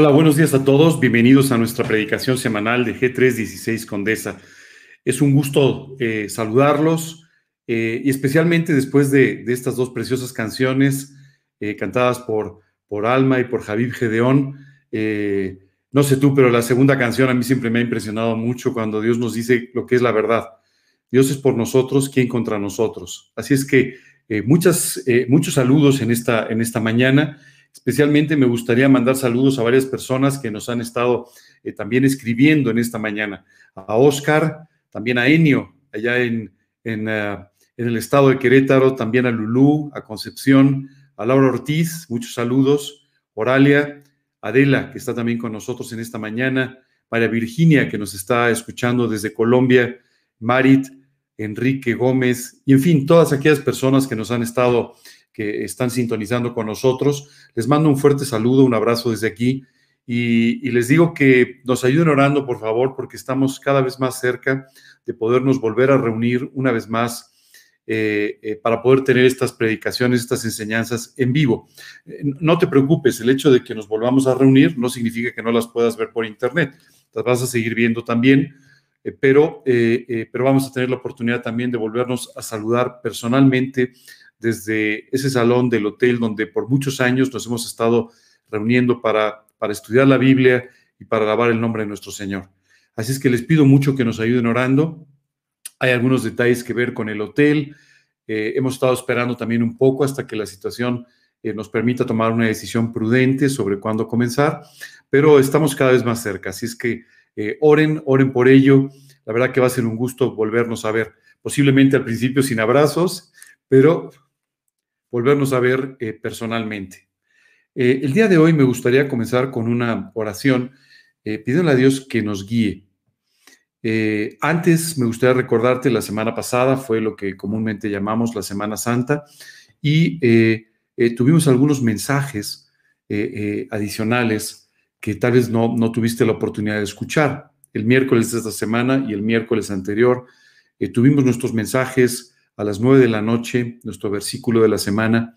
Hola, buenos días a todos. Bienvenidos a nuestra predicación semanal de G316 Condesa. Es un gusto eh, saludarlos eh, y especialmente después de, estas dos preciosas canciones eh, cantadas por, por Alma y por Javier Gedeón. no sé tú, pero la segunda canción a mí siempre me ha impresionado mucho cuando Dios nos dice lo que es la verdad. Dios es por nosotros, ¿quién contra nosotros? Así es que muchas, muchos saludos en esta, en esta mañana. Especialmente me gustaría mandar saludos a varias personas que nos han estado eh, también escribiendo en esta mañana. A Oscar, también a Enio, allá en, en, eh, en el estado de Querétaro, también a Lulú, a Concepción, a Laura Ortiz, muchos saludos. Oralia, Adela, que está también con nosotros en esta mañana. María Virginia, que nos está escuchando desde Colombia. Marit, Enrique Gómez, y en fin, todas aquellas personas que nos han estado que están sintonizando con nosotros. Les mando un fuerte saludo, un abrazo desde aquí y, les digo que nos ayuden orando, por favor, porque estamos cada vez más cerca de podernos volver a reunir una vez más eh, eh, para poder tener estas predicaciones, estas enseñanzas en vivo. Eh, no te preocupes, el hecho de que nos volvamos a reunir no significa que no las puedas ver por internet, las vas a seguir viendo también. pero, pero vamos a tener la oportunidad también de volvernos a saludar personalmente desde ese salón del hotel donde por muchos años nos hemos estado reuniendo para, para estudiar la Biblia y para alabar el nombre de nuestro Señor. Así es que les pido mucho que nos ayuden orando. Hay algunos detalles que ver con el hotel. Eh, hemos estado esperando también un poco hasta que la situación eh, nos permita tomar una decisión prudente sobre cuándo comenzar, pero estamos cada vez más cerca. Así es que eh, oren, oren por ello. La verdad que va a ser un gusto volvernos a ver, posiblemente al principio sin abrazos, pero volvernos a ver eh, personalmente. Eh, el día de hoy me gustaría comenzar con una oración eh, a Dios que nos guíe. antes me gustaría recordarte, la semana pasada fue lo que comúnmente llamamos la Semana Santa y tuvimos algunos mensajes adicionales que tal vez no, no tuviste la oportunidad de escuchar. El miércoles de esta semana y el miércoles anterior tuvimos nuestros mensajes a las nueve de la noche, nuestro versículo de la semana.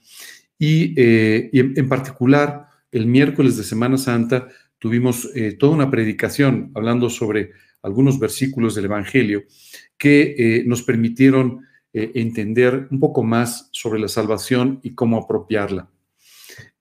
Y, eh, en, particular, el miércoles de Semana Santa tuvimos eh, toda una predicación hablando sobre algunos versículos del Evangelio que eh, nos permitieron entender un poco más sobre la salvación y cómo apropiarla.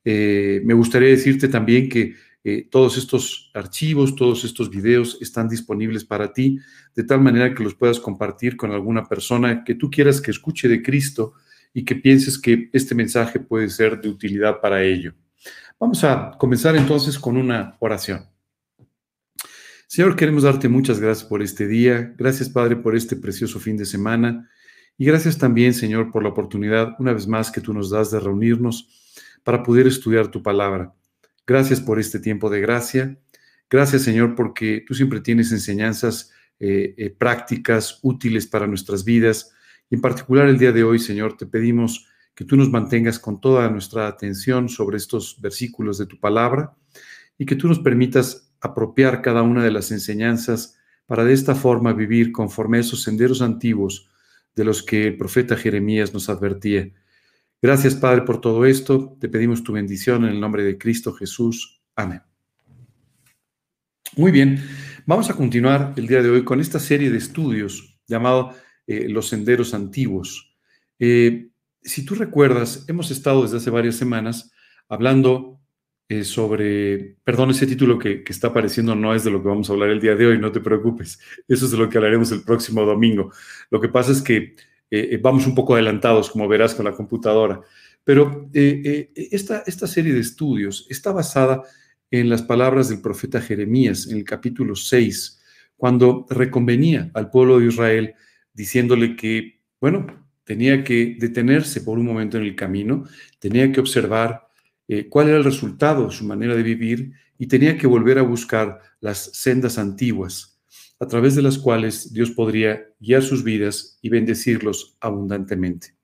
me gustaría decirte también que eh, todos estos archivos, todos estos videos están disponibles para ti, de tal manera que los puedas compartir con alguna persona que tú quieras que escuche de Cristo y que pienses que este mensaje puede ser de utilidad para ello. Vamos a comenzar entonces con una oración. Señor, queremos darte muchas gracias por este día. Gracias, Padre, por este precioso fin de semana. Y gracias también, Señor, por la oportunidad, una vez más, que tú nos das de reunirnos para poder estudiar tu palabra. Gracias por este tiempo de gracia. Gracias, Señor, porque tú siempre tienes enseñanzas eh, eh, prácticas, útiles para nuestras vidas. Y en particular el día de hoy, Señor, te pedimos que tú nos mantengas con toda nuestra atención sobre estos versículos de tu palabra y que tú nos permitas apropiar cada una de las enseñanzas para de esta forma vivir conforme a esos senderos antiguos de los que el profeta Jeremías nos advertía. Gracias, Padre, por todo esto. Te pedimos tu bendición en el nombre de Cristo Jesús. Amén. Muy bien, vamos a continuar el día de hoy con esta serie de estudios llamado eh, Los Senderos Antiguos. Eh, si tú recuerdas, hemos estado desde hace varias semanas hablando eh, sobre, perdón, ese título que, que, está apareciendo no es de lo que vamos a hablar el día de hoy, no te preocupes, eso es de lo que hablaremos el próximo domingo. Lo que pasa es que eh, eh, vamos un poco adelantados, como verás con la computadora. Pero eh, esta, esta serie de estudios está basada en las palabras del profeta Jeremías en el capítulo 6, cuando reconvenía al pueblo de Israel diciéndole que, bueno, tenía que detenerse por un momento en el camino, tenía que observar cuál era el resultado de su manera de vivir y tenía que volver a buscar las sendas antiguas a través de las cuales Dios podría guiar sus vidas y bendecirlos abundantemente.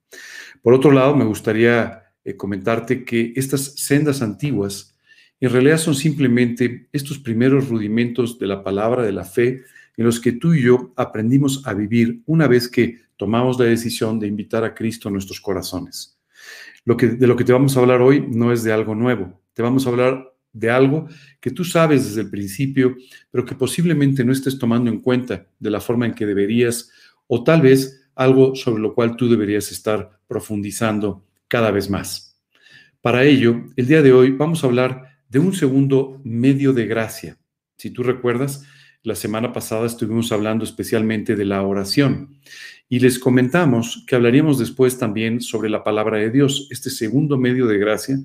Por otro lado, me gustaría eh, comentarte que estas sendas antiguas en realidad son simplemente estos primeros rudimentos de la palabra, de la fe, en los que tú y yo aprendimos a vivir una vez que tomamos la decisión de invitar a Cristo a nuestros corazones. De lo que te vamos a hablar hoy no es de algo nuevo, te vamos a hablar de algo que tú sabes desde el principio, pero que posiblemente no estés tomando en cuenta de la forma en que deberías, o tal vez algo sobre lo cual tú deberías estar profundizando cada vez más. Para ello, el día de hoy vamos a hablar de un segundo medio de gracia. Si tú recuerdas, la semana pasada estuvimos hablando especialmente de la oración y les comentamos que hablaríamos después también sobre la palabra de Dios, este segundo medio de gracia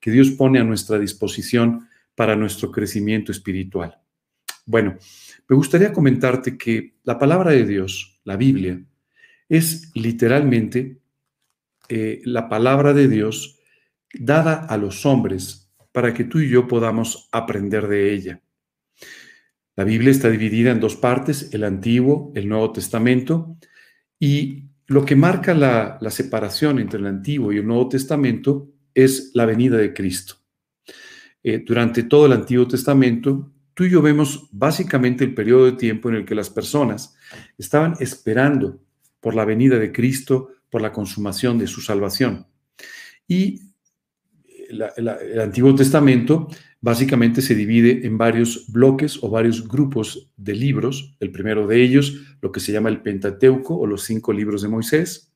que Dios pone a nuestra disposición para nuestro crecimiento espiritual. Bueno, me gustaría comentarte que la palabra de Dios, la Biblia, es literalmente eh, la palabra de Dios dada a los hombres para que tú y yo podamos aprender de ella. La Biblia está dividida en dos partes, el Antiguo, el Nuevo Testamento, y lo que marca la, separación entre el Antiguo y el Nuevo Testamento es la venida de Cristo. Eh, durante todo el Antiguo Testamento, tú y yo vemos básicamente el periodo de tiempo en el que las personas estaban esperando por la venida de Cristo, por la consumación de su salvación. Y el Antiguo Testamento básicamente se divide en varios bloques o varios grupos de libros. El primero de ellos, lo que se llama el Pentateuco o los cinco libros de Moisés.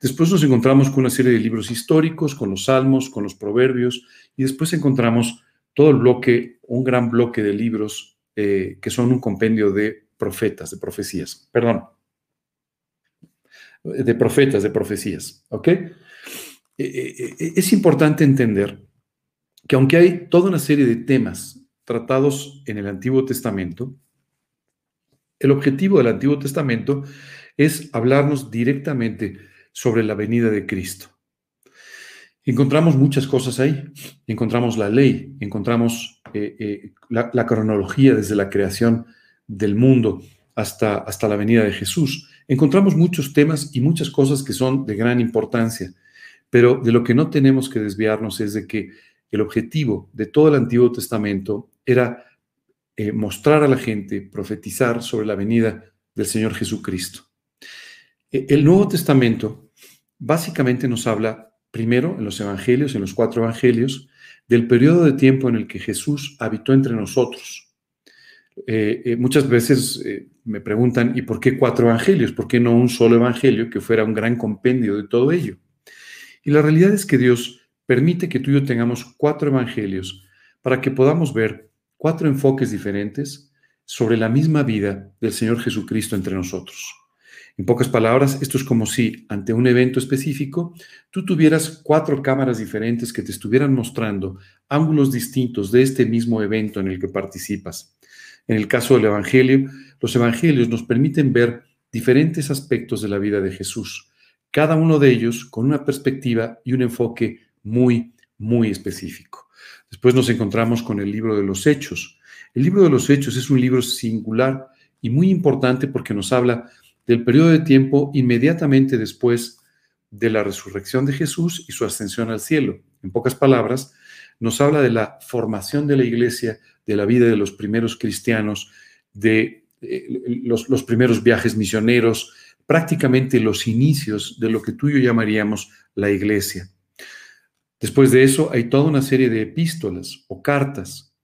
Después nos encontramos con una serie de libros históricos, con los salmos, con los proverbios, y después encontramos todo el bloque, un gran bloque de libros eh, que son un compendio de profetas, de profecías. Perdón. De profetas, de profecías. ¿Ok? Eh, eh, es importante entender que aunque hay toda una serie de temas tratados en el Antiguo Testamento, el objetivo del Antiguo Testamento es hablarnos directamente sobre la venida de Cristo. Encontramos muchas cosas ahí. Encontramos la ley, encontramos eh, eh, la, cronología desde la creación del mundo hasta, hasta la venida de Jesús. Encontramos muchos temas y muchas cosas que son de gran importancia, pero de lo que no tenemos que desviarnos es de que el objetivo de todo el Antiguo Testamento era eh, mostrar a la gente, profetizar sobre la venida del Señor Jesucristo. E, el Nuevo Testamento básicamente nos habla, primero en los Evangelios, en los cuatro Evangelios, del periodo de tiempo en el que Jesús habitó entre nosotros. Eh, eh, muchas veces me preguntan, ¿y por qué cuatro evangelios? ¿Por qué no un solo evangelio que fuera un gran compendio de todo ello? Y la realidad es que Dios permite que tú y yo tengamos cuatro evangelios para que podamos ver cuatro enfoques diferentes sobre la misma vida del Señor Jesucristo entre nosotros. En pocas palabras, esto es como si ante un evento específico tú tuvieras cuatro cámaras diferentes que te estuvieran mostrando ángulos distintos de este mismo evento en el que participas. En el caso del Evangelio, los Evangelios nos permiten ver diferentes aspectos de la vida de Jesús, cada uno de ellos con una perspectiva y un enfoque muy, muy específico. Después nos encontramos con el libro de los Hechos. El libro de los Hechos es un libro singular y muy importante porque nos habla del periodo de tiempo inmediatamente después de la resurrección de Jesús y su ascensión al cielo. En pocas palabras, nos habla de la formación de la iglesia, de la vida de los primeros cristianos, de eh, los, los, primeros viajes misioneros, prácticamente los inicios de lo que tú y yo llamaríamos la iglesia. Después de eso hay toda una serie de epístolas o cartas.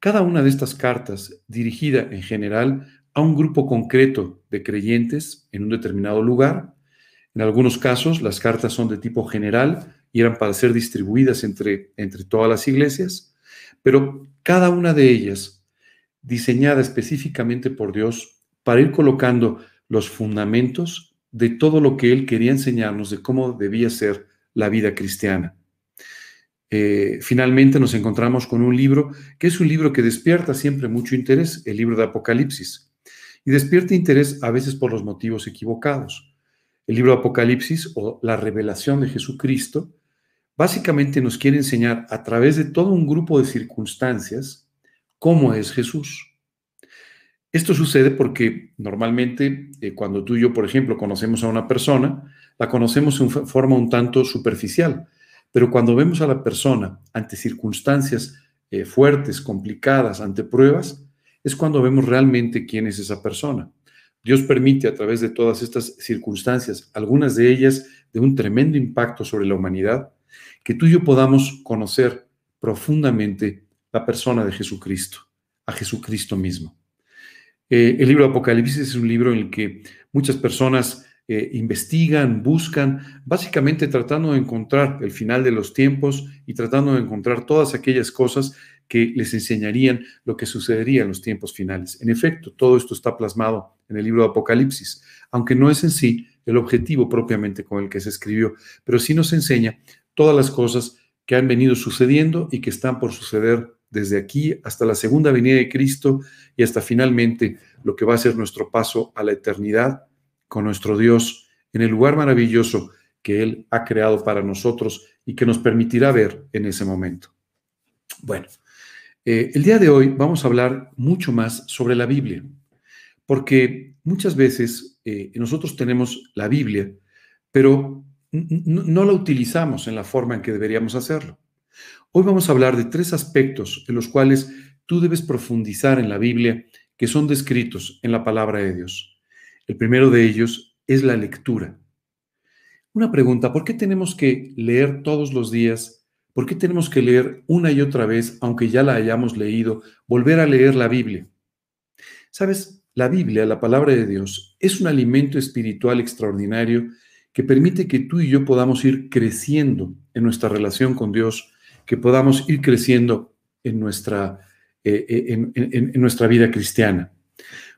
Cada una de estas cartas dirigida en general a un grupo concreto de creyentes en un determinado lugar. En algunos casos las cartas son de tipo general y eran para ser distribuidas entre, entre todas las iglesias, pero cada una de ellas diseñada específicamente por Dios para ir colocando los fundamentos de todo lo que Él quería enseñarnos de cómo debía ser la vida cristiana. Eh, finalmente nos encontramos con un libro que es un libro que despierta siempre mucho interés, el libro de Apocalipsis. Y despierta interés a veces por los motivos equivocados. El libro de Apocalipsis o la revelación de Jesucristo básicamente nos quiere enseñar a través de todo un grupo de circunstancias cómo es Jesús. Esto sucede porque normalmente eh, cuando tú y yo, por ejemplo, conocemos a una persona, la conocemos en forma un tanto superficial pero cuando vemos a la persona ante circunstancias eh, fuertes, complicadas, ante pruebas, es cuando vemos realmente quién es esa persona. Dios permite a través de todas estas circunstancias, algunas de ellas de un tremendo impacto sobre la humanidad, que tú y yo podamos conocer profundamente la persona de Jesucristo, a Jesucristo mismo. Eh, el libro Apocalipsis es un libro en el que muchas personas eh, investigan, buscan, básicamente tratando de encontrar el final de los tiempos y tratando de encontrar todas aquellas cosas que les enseñarían lo que sucedería en los tiempos finales. En efecto, todo esto está plasmado en el libro de Apocalipsis, aunque no es en sí el objetivo propiamente con el que se escribió, pero sí nos enseña todas las cosas que han venido sucediendo y que están por suceder desde aquí hasta la segunda venida de Cristo y hasta finalmente lo que va a ser nuestro paso a la eternidad con nuestro Dios en el lugar maravilloso que Él ha creado para nosotros y que nos permitirá ver en ese momento. Bueno, eh, el día de hoy vamos a hablar mucho más sobre la Biblia, porque muchas veces eh, nosotros tenemos la Biblia, pero no la utilizamos en la forma en que deberíamos hacerlo. Hoy vamos a hablar de tres aspectos en los cuales tú debes profundizar en la Biblia que son descritos en la palabra de Dios. El primero de ellos es la lectura. Una pregunta, ¿por qué tenemos que leer todos los días? ¿Por qué tenemos que leer una y otra vez, aunque ya la hayamos leído, volver a leer la Biblia? Sabes, la Biblia, la palabra de Dios, es un alimento espiritual extraordinario que permite que tú y yo podamos ir creciendo en nuestra relación con Dios, que podamos ir creciendo en nuestra, eh, eh, en, nuestra vida cristiana.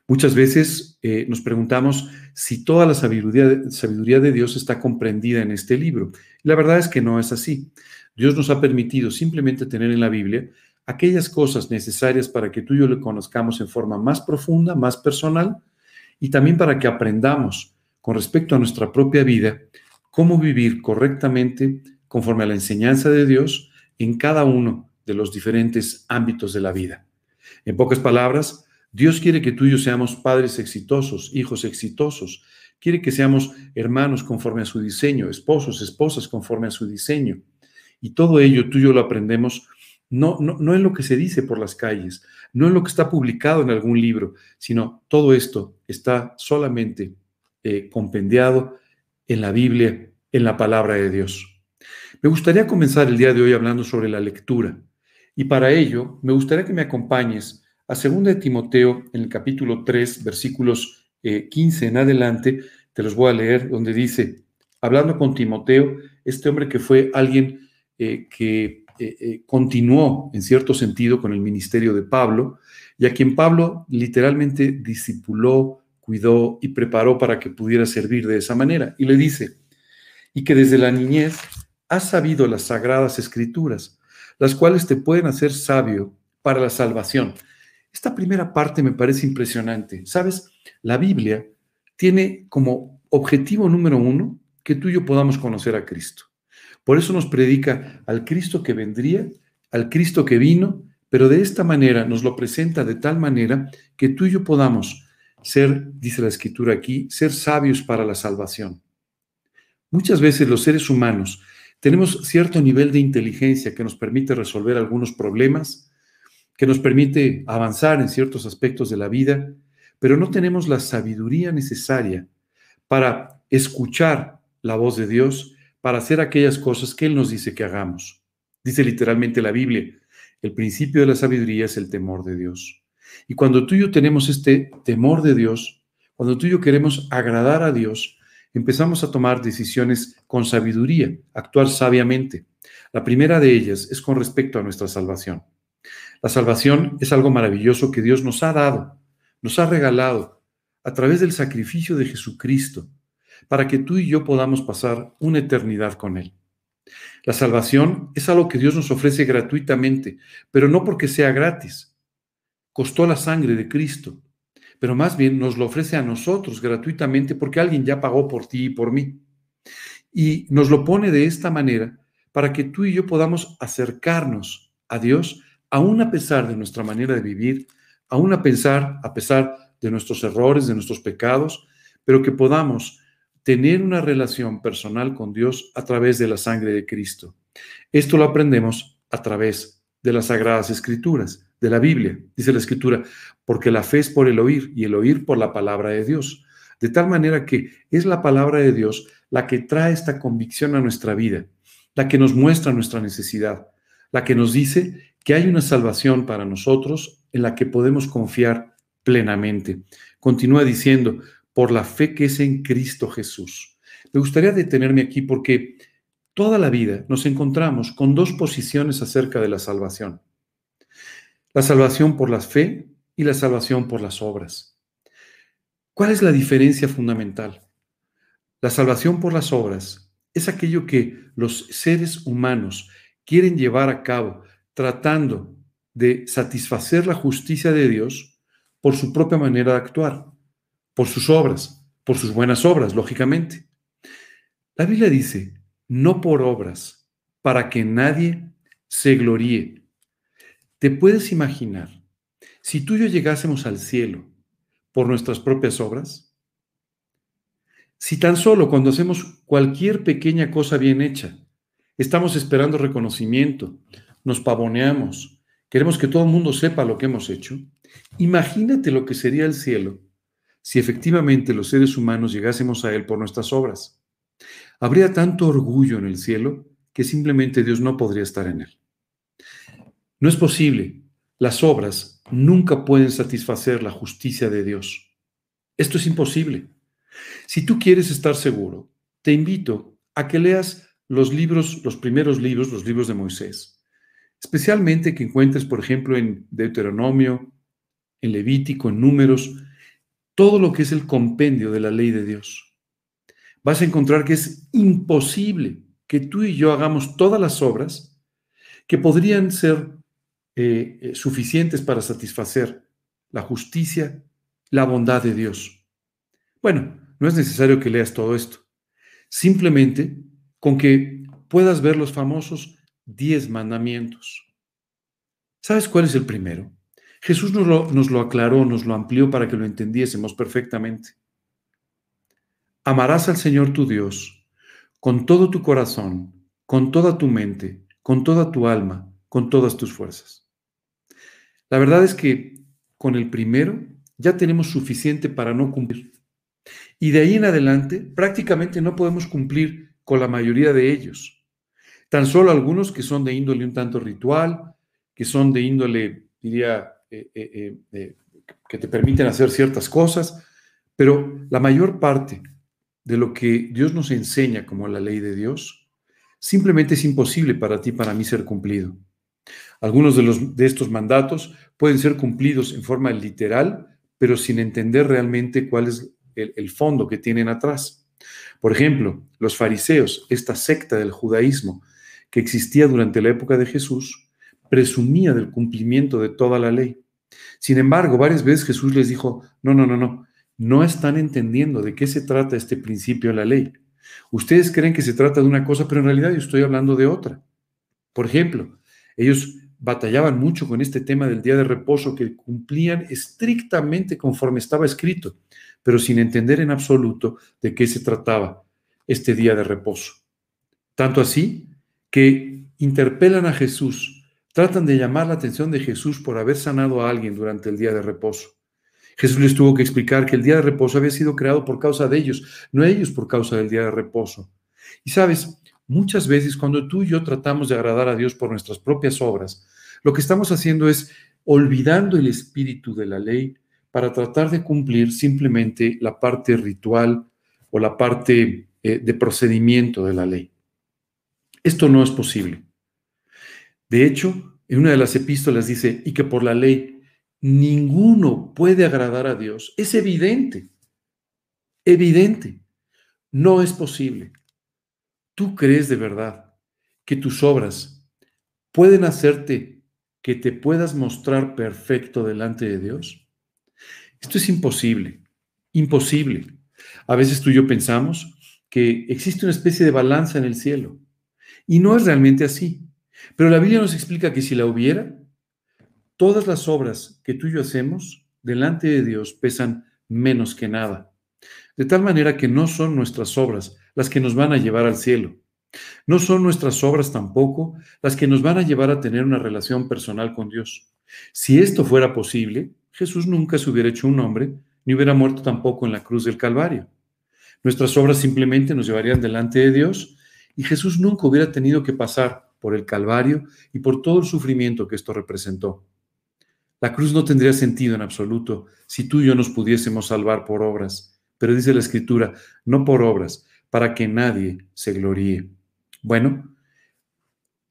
Muchas veces eh, nos preguntamos si toda la sabiduría, sabiduría de Dios está comprendida en este libro. La verdad es que no es así. Dios nos ha permitido simplemente tener en la Biblia aquellas cosas necesarias para que tú y yo le conozcamos en forma más profunda, más personal, y también para que aprendamos con respecto a nuestra propia vida, cómo vivir correctamente conforme a la enseñanza de Dios en cada uno de los diferentes ámbitos de la vida. En pocas palabras, Dios quiere que tú y yo seamos padres exitosos, hijos exitosos. Quiere que seamos hermanos conforme a su diseño, esposos, esposas conforme a su diseño. Y todo ello tú y yo lo aprendemos no, no, no en lo que se dice por las calles, no en lo que está publicado en algún libro, sino todo esto está solamente eh, compendiado en la Biblia, en la palabra de Dios. Me gustaría comenzar el día de hoy hablando sobre la lectura. Y para ello, me gustaría que me acompañes a 2 de Timoteo, en el capítulo 3, versículos 15 eh, en adelante, te los voy a leer, donde dice, hablando con Timoteo, este hombre que fue alguien eh, que continuó en cierto sentido con el ministerio de Pablo, y a quien Pablo literalmente discipuló, cuidó y preparó para que pudiera servir de esa manera. Y le dice, y que desde la niñez has sabido las sagradas escrituras, las cuales te pueden hacer sabio para la salvación. Esta primera parte me parece impresionante. Sabes, la Biblia tiene como objetivo número uno que tú y yo podamos conocer a Cristo. Por eso nos predica al Cristo que vendría, al Cristo que vino, pero de esta manera nos lo presenta de tal manera que tú y yo podamos ser, dice la escritura aquí, ser sabios para la salvación. Muchas veces los seres humanos tenemos cierto nivel de inteligencia que nos permite resolver algunos problemas, que nos permite avanzar en ciertos aspectos de la vida, pero no tenemos la sabiduría necesaria para escuchar la voz de Dios, para hacer aquellas cosas que Él nos dice que hagamos. Dice literalmente la Biblia, el principio de la sabiduría es el temor de Dios. Y cuando tú y yo tenemos este temor de Dios, cuando tú y yo queremos agradar a Dios, empezamos a tomar decisiones con sabiduría, actuar sabiamente. La primera de ellas es con respecto a nuestra salvación. La salvación es algo maravilloso que Dios nos ha dado, nos ha regalado a través del sacrificio de Jesucristo, para que tú y yo podamos pasar una eternidad con Él. La salvación es algo que Dios nos ofrece gratuitamente, pero no porque sea gratis, costó la sangre de Cristo, pero más bien nos lo ofrece a nosotros gratuitamente porque alguien ya pagó por ti y por mí. Y nos lo pone de esta manera para que tú y yo podamos acercarnos a Dios, aún a pesar de nuestra manera de vivir, aún a pensar, a pesar de nuestros errores, de nuestros pecados, pero que podamos tener una relación personal con Dios a través de la sangre de Cristo. Esto lo aprendemos a través de las Sagradas Escrituras de la Biblia, dice la Escritura, porque la fe es por el oír y el oír por la palabra de Dios. De tal manera que es la palabra de Dios la que trae esta convicción a nuestra vida, la que nos muestra nuestra necesidad, la que nos dice que hay una salvación para nosotros en la que podemos confiar plenamente. Continúa diciendo, por la fe que es en Cristo Jesús. Me gustaría detenerme aquí porque toda la vida nos encontramos con dos posiciones acerca de la salvación. La salvación por la fe y la salvación por las obras. ¿Cuál es la diferencia fundamental? La salvación por las obras es aquello que los seres humanos quieren llevar a cabo tratando de satisfacer la justicia de Dios por su propia manera de actuar, por sus obras, por sus buenas obras, lógicamente. La Biblia dice, no por obras, para que nadie se gloríe. ¿Te puedes imaginar si tú y yo llegásemos al cielo por nuestras propias obras? Si tan solo cuando hacemos cualquier pequeña cosa bien hecha, estamos esperando reconocimiento, nos pavoneamos, queremos que todo el mundo sepa lo que hemos hecho, imagínate lo que sería el cielo si efectivamente los seres humanos llegásemos a Él por nuestras obras. Habría tanto orgullo en el cielo que simplemente Dios no podría estar en Él. No es posible. Las obras nunca pueden satisfacer la justicia de Dios. Esto es imposible. Si tú quieres estar seguro, te invito a que leas los libros, los primeros libros, los libros de Moisés. Especialmente que encuentres, por ejemplo, en Deuteronomio, en Levítico, en Números, todo lo que es el compendio de la ley de Dios. Vas a encontrar que es imposible que tú y yo hagamos todas las obras que podrían ser eh, eh, suficientes para satisfacer la justicia, la bondad de Dios. Bueno, no es necesario que leas todo esto. Simplemente con que puedas ver los famosos diez mandamientos. ¿Sabes cuál es el primero? Jesús nos lo, nos lo aclaró, nos lo amplió para que lo entendiésemos perfectamente. Amarás al Señor tu Dios con todo tu corazón, con toda tu mente, con toda tu alma, con todas tus fuerzas. La verdad es que con el primero ya tenemos suficiente para no cumplir. Y de ahí en adelante prácticamente no podemos cumplir con la mayoría de ellos. Tan solo algunos que son de índole un tanto ritual, que son de índole, diría, eh, eh, eh, que te permiten hacer ciertas cosas, pero la mayor parte de lo que Dios nos enseña como la ley de Dios, simplemente es imposible para ti, para mí ser cumplido. Algunos de, los, de estos mandatos pueden ser cumplidos en forma literal, pero sin entender realmente cuál es el, fondo que tienen atrás. Por ejemplo, los fariseos, esta secta del judaísmo que existía durante la época de Jesús, presumía del cumplimiento de toda la ley. Sin embargo, varias veces Jesús les dijo, no, no, no, no, no están entendiendo de qué se trata este principio de la ley. Ustedes creen que se trata de una cosa, pero en realidad yo estoy hablando de otra. Por ejemplo, ellos batallaban mucho con este tema del día de reposo que cumplían estrictamente conforme estaba escrito pero sin entender en absoluto de qué se trataba este día de reposo. Tanto así que interpelan a Jesús, tratan de llamar la atención de Jesús por haber sanado a alguien durante el día de reposo. Jesús les tuvo que explicar que el día de reposo había sido creado por causa de ellos, no ellos por causa del día de reposo. Y sabes, muchas veces cuando tú y yo tratamos de agradar a Dios por nuestras propias obras, lo que estamos haciendo es olvidando el espíritu de la ley, para tratar de cumplir simplemente la parte ritual o la parte eh, de procedimiento de la ley. Esto no es posible. De hecho, en una de las epístolas dice, y que por la ley ninguno puede agradar a Dios. Es evidente, evidente. No es posible. ¿Tú crees de verdad que tus obras pueden hacerte que te puedas mostrar perfecto delante de Dios? Esto es imposible, imposible. A veces tú y yo pensamos que existe una especie de balanza en el cielo y no es realmente así. Pero la Biblia nos explica que si la hubiera, todas las obras que tú y yo hacemos delante de Dios pesan menos que nada. De tal manera que no son nuestras obras las que nos van a llevar al cielo. No son nuestras obras tampoco las que nos van a llevar a tener una relación personal con Dios. Si esto fuera posible, Jesús nunca se hubiera hecho un hombre, ni hubiera muerto tampoco en la cruz del Calvario. Nuestras obras simplemente nos llevarían delante de Dios y Jesús nunca hubiera tenido que pasar por el Calvario y por todo el sufrimiento que esto representó. La cruz no tendría sentido en absoluto si tú y yo nos pudiésemos salvar por obras, pero dice la Escritura, no por obras, para que nadie se gloríe. Bueno,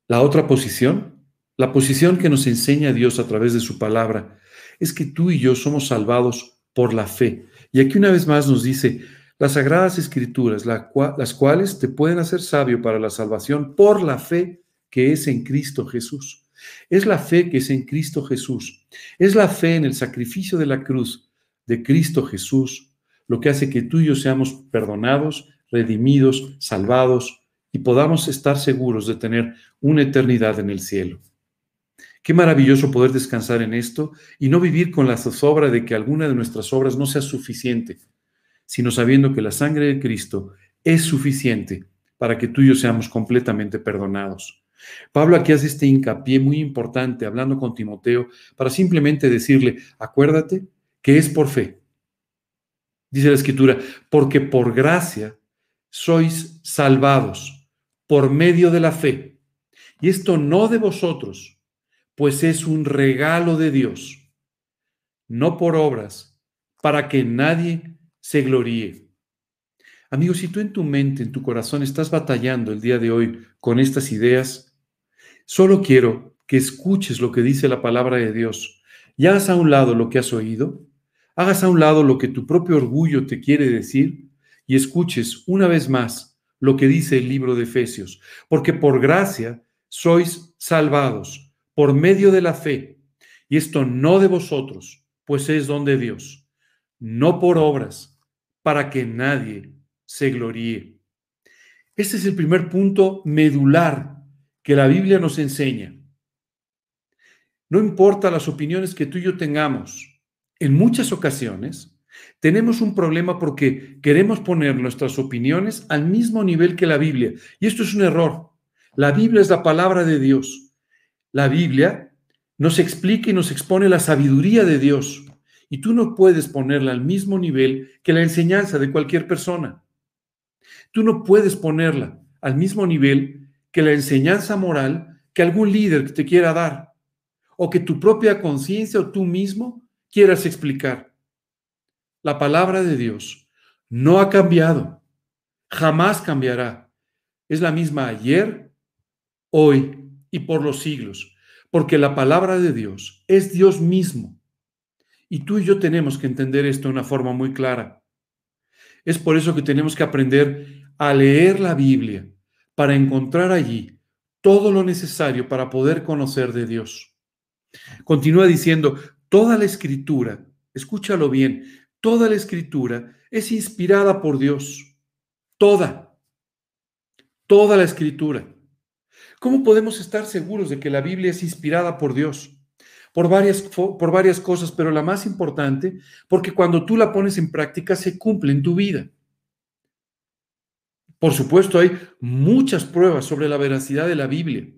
la otra posición, la posición que nos enseña Dios a través de su palabra, es que tú y yo somos salvados por la fe. Y aquí una vez más nos dice, las sagradas escrituras, las cuales te pueden hacer sabio para la salvación por la fe que es en Cristo Jesús. Es la fe que es en Cristo Jesús. Es la fe en el sacrificio de la cruz de Cristo Jesús lo que hace que tú y yo seamos perdonados, redimidos, salvados y podamos estar seguros de tener una eternidad en el cielo. Qué maravilloso poder descansar en esto y no vivir con la zozobra de que alguna de nuestras obras no sea suficiente, sino sabiendo que la sangre de Cristo es suficiente para que tú y yo seamos completamente perdonados. Pablo aquí hace este hincapié muy importante hablando con Timoteo para simplemente decirle, acuérdate que es por fe. Dice la escritura, porque por gracia sois salvados por medio de la fe. Y esto no de vosotros, pues es un regalo de Dios, no por obras, para que nadie se gloríe. Amigos, si tú en tu mente, en tu corazón estás batallando el día de hoy con estas ideas, Solo quiero que escuches lo que dice la palabra de Dios. Y hagas a un lado lo que has oído, hagas a un lado lo que tu propio orgullo te quiere decir y escuches una vez más lo que dice el libro de Efesios, porque por gracia sois salvados por medio de la fe, y esto no de vosotros, pues es don de Dios, no por obras, para que nadie se gloríe. Este es el primer punto medular que la Biblia nos enseña. No importa las opiniones que tú y yo tengamos, en muchas ocasiones tenemos un problema porque queremos poner nuestras opiniones al mismo nivel que la Biblia. Y esto es un error. La Biblia es la palabra de Dios. La Biblia nos explica y nos expone la sabiduría de Dios. Y tú no puedes ponerla al mismo nivel que la enseñanza de cualquier persona. Tú no puedes ponerla al mismo nivel que la enseñanza moral que algún líder te quiera dar o que tu propia conciencia o tú mismo quieras explicar. La palabra de Dios no ha cambiado, jamás cambiará. Es la misma ayer, hoy y por los siglos, porque la palabra de Dios es Dios mismo. Y tú y yo tenemos que entender esto de una forma muy clara. Es por eso que tenemos que aprender a leer la Biblia, para encontrar allí todo lo necesario para poder conocer de Dios. Continúa diciendo, toda la escritura, escúchalo bien, toda la escritura es inspirada por Dios. Toda. Toda la escritura. ¿Cómo podemos estar seguros de que la Biblia es inspirada por Dios? Por varias, por varias cosas, pero la más importante, porque cuando tú la pones en práctica se cumple en tu vida. Por supuesto, hay muchas pruebas sobre la veracidad de la Biblia.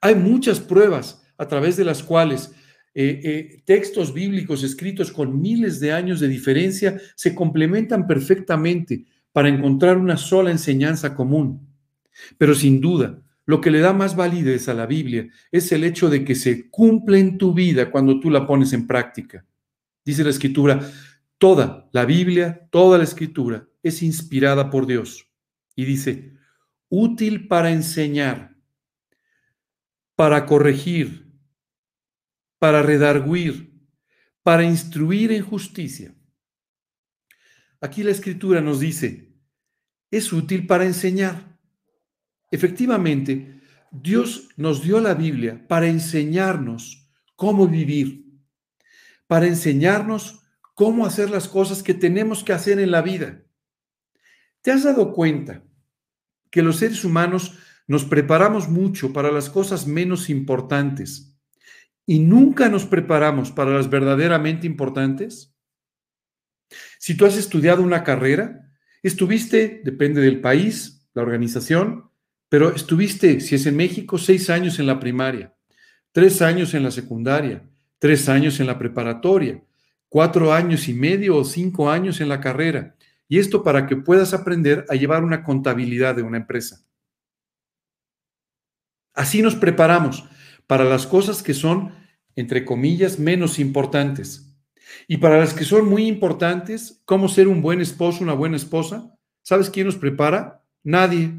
Hay muchas pruebas a través de las cuales eh, eh, textos bíblicos escritos con miles de años de diferencia se complementan perfectamente para encontrar una sola enseñanza común. Pero sin duda, lo que le da más validez a la Biblia es el hecho de que se cumple en tu vida cuando tú la pones en práctica. Dice la Escritura, toda la Biblia, toda la Escritura es inspirada por Dios y dice, útil para enseñar, para corregir, para redarguir, para instruir en justicia. Aquí la escritura nos dice, es útil para enseñar. Efectivamente, Dios nos dio la Biblia para enseñarnos cómo vivir, para enseñarnos cómo hacer las cosas que tenemos que hacer en la vida. ¿Te has dado cuenta que los seres humanos nos preparamos mucho para las cosas menos importantes y nunca nos preparamos para las verdaderamente importantes? Si tú has estudiado una carrera, estuviste, depende del país, la organización, pero estuviste, si es en México, seis años en la primaria, tres años en la secundaria, tres años en la preparatoria, cuatro años y medio o cinco años en la carrera. Y esto para que puedas aprender a llevar una contabilidad de una empresa. Así nos preparamos para las cosas que son, entre comillas, menos importantes. Y para las que son muy importantes, cómo ser un buen esposo, una buena esposa, ¿sabes quién nos prepara? Nadie.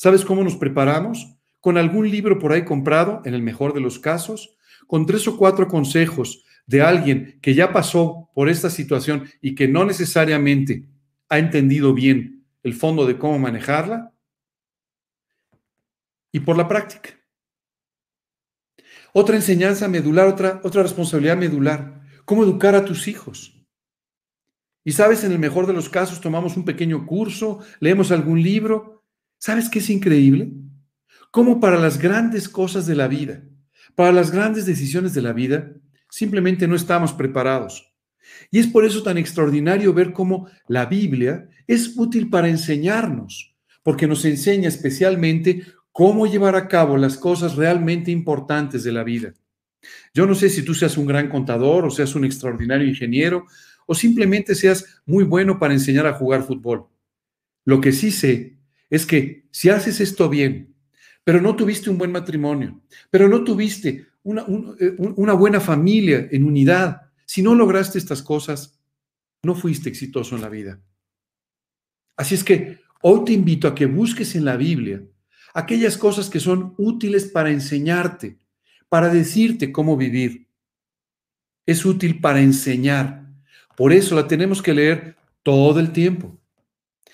¿Sabes cómo nos preparamos? Con algún libro por ahí comprado, en el mejor de los casos, con tres o cuatro consejos de alguien que ya pasó por esta situación y que no necesariamente ha entendido bien el fondo de cómo manejarla, y por la práctica. Otra enseñanza medular, otra, otra responsabilidad medular, cómo educar a tus hijos. Y sabes, en el mejor de los casos tomamos un pequeño curso, leemos algún libro. ¿Sabes qué es increíble? Cómo para las grandes cosas de la vida, para las grandes decisiones de la vida, simplemente no estamos preparados. Y es por eso tan extraordinario ver cómo la Biblia es útil para enseñarnos, porque nos enseña especialmente cómo llevar a cabo las cosas realmente importantes de la vida. Yo no sé si tú seas un gran contador o seas un extraordinario ingeniero o simplemente seas muy bueno para enseñar a jugar fútbol. Lo que sí sé es que si haces esto bien, pero no tuviste un buen matrimonio, pero no tuviste una, eh, una buena familia en unidad, si no lograste estas cosas, no fuiste exitoso en la vida. Así es que hoy te invito a que busques en la Biblia aquellas cosas que son útiles para enseñarte, para decirte cómo vivir. Es útil para enseñar. Por eso la tenemos que leer todo el tiempo.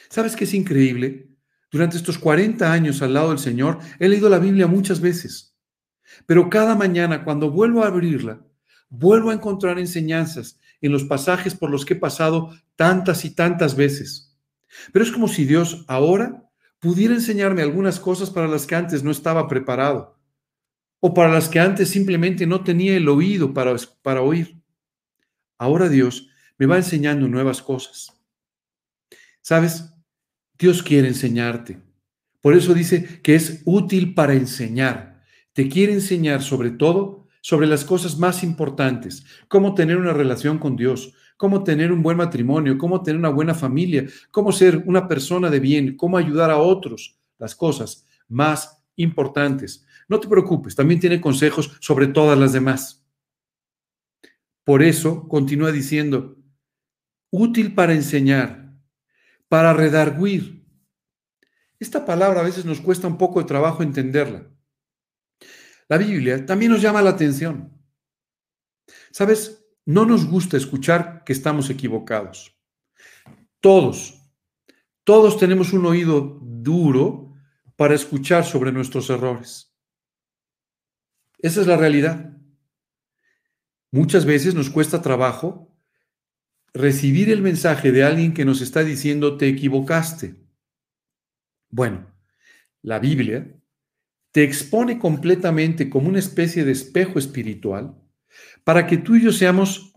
¿Sabes qué es increíble? Durante estos 40 años al lado del Señor, he leído la Biblia muchas veces. Pero cada mañana, cuando vuelvo a abrirla, vuelvo a encontrar enseñanzas en los pasajes por los que he pasado tantas y tantas veces. Pero es como si Dios ahora pudiera enseñarme algunas cosas para las que antes no estaba preparado o para las que antes simplemente no tenía el oído para, para oír. Ahora Dios me va enseñando nuevas cosas. ¿Sabes? Dios quiere enseñarte. Por eso dice que es útil para enseñar. Te quiere enseñar sobre todo sobre las cosas más importantes, cómo tener una relación con Dios, cómo tener un buen matrimonio, cómo tener una buena familia, cómo ser una persona de bien, cómo ayudar a otros, las cosas más importantes. No te preocupes, también tiene consejos sobre todas las demás. Por eso continúa diciendo, útil para enseñar, para redarguir. Esta palabra a veces nos cuesta un poco de trabajo entenderla. La Biblia también nos llama la atención. ¿Sabes? No nos gusta escuchar que estamos equivocados. Todos, todos tenemos un oído duro para escuchar sobre nuestros errores. Esa es la realidad. Muchas veces nos cuesta trabajo recibir el mensaje de alguien que nos está diciendo te equivocaste. Bueno, la Biblia te expone completamente como una especie de espejo espiritual para que tú y yo seamos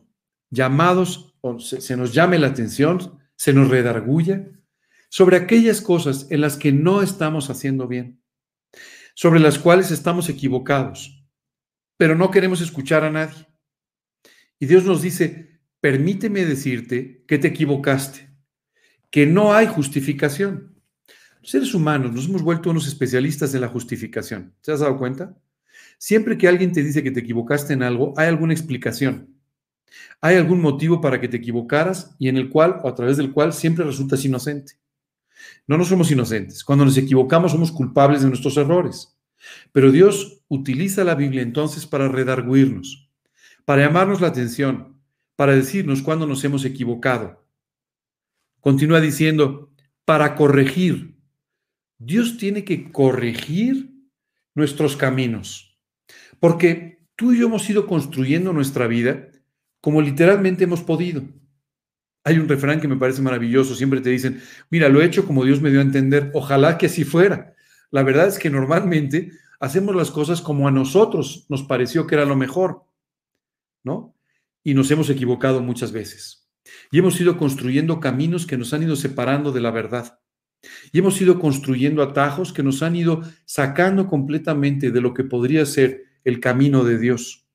llamados, o se, nos llame la atención, se nos redarguya sobre aquellas cosas en las que no estamos haciendo bien, sobre las cuales estamos equivocados, pero no queremos escuchar a nadie. Y Dios nos dice, permíteme decirte que te equivocaste, que no hay justificación. Seres humanos nos hemos vuelto unos especialistas en la justificación. ¿Te has dado cuenta? Siempre que alguien te dice que te equivocaste en algo, hay alguna explicación. Hay algún motivo para que te equivocaras y en el cual o a través del cual siempre resultas inocente. No, no somos inocentes. Cuando nos equivocamos somos culpables de nuestros errores. Pero Dios utiliza la Biblia entonces para redarguirnos, para llamarnos la atención, para decirnos cuándo nos hemos equivocado. Continúa diciendo, para corregir. Dios tiene que corregir nuestros caminos. Porque tú y yo hemos ido construyendo nuestra vida como literalmente hemos podido. Hay un refrán que me parece maravilloso, siempre te dicen, mira, lo he hecho como Dios me dio a entender, ojalá que así fuera. La verdad es que normalmente hacemos las cosas como a nosotros nos pareció que era lo mejor, ¿no? Y nos hemos equivocado muchas veces. Y hemos ido construyendo caminos que nos han ido separando de la verdad. Y hemos ido construyendo atajos que nos han ido sacando completamente de lo que podría ser el camino de Dios.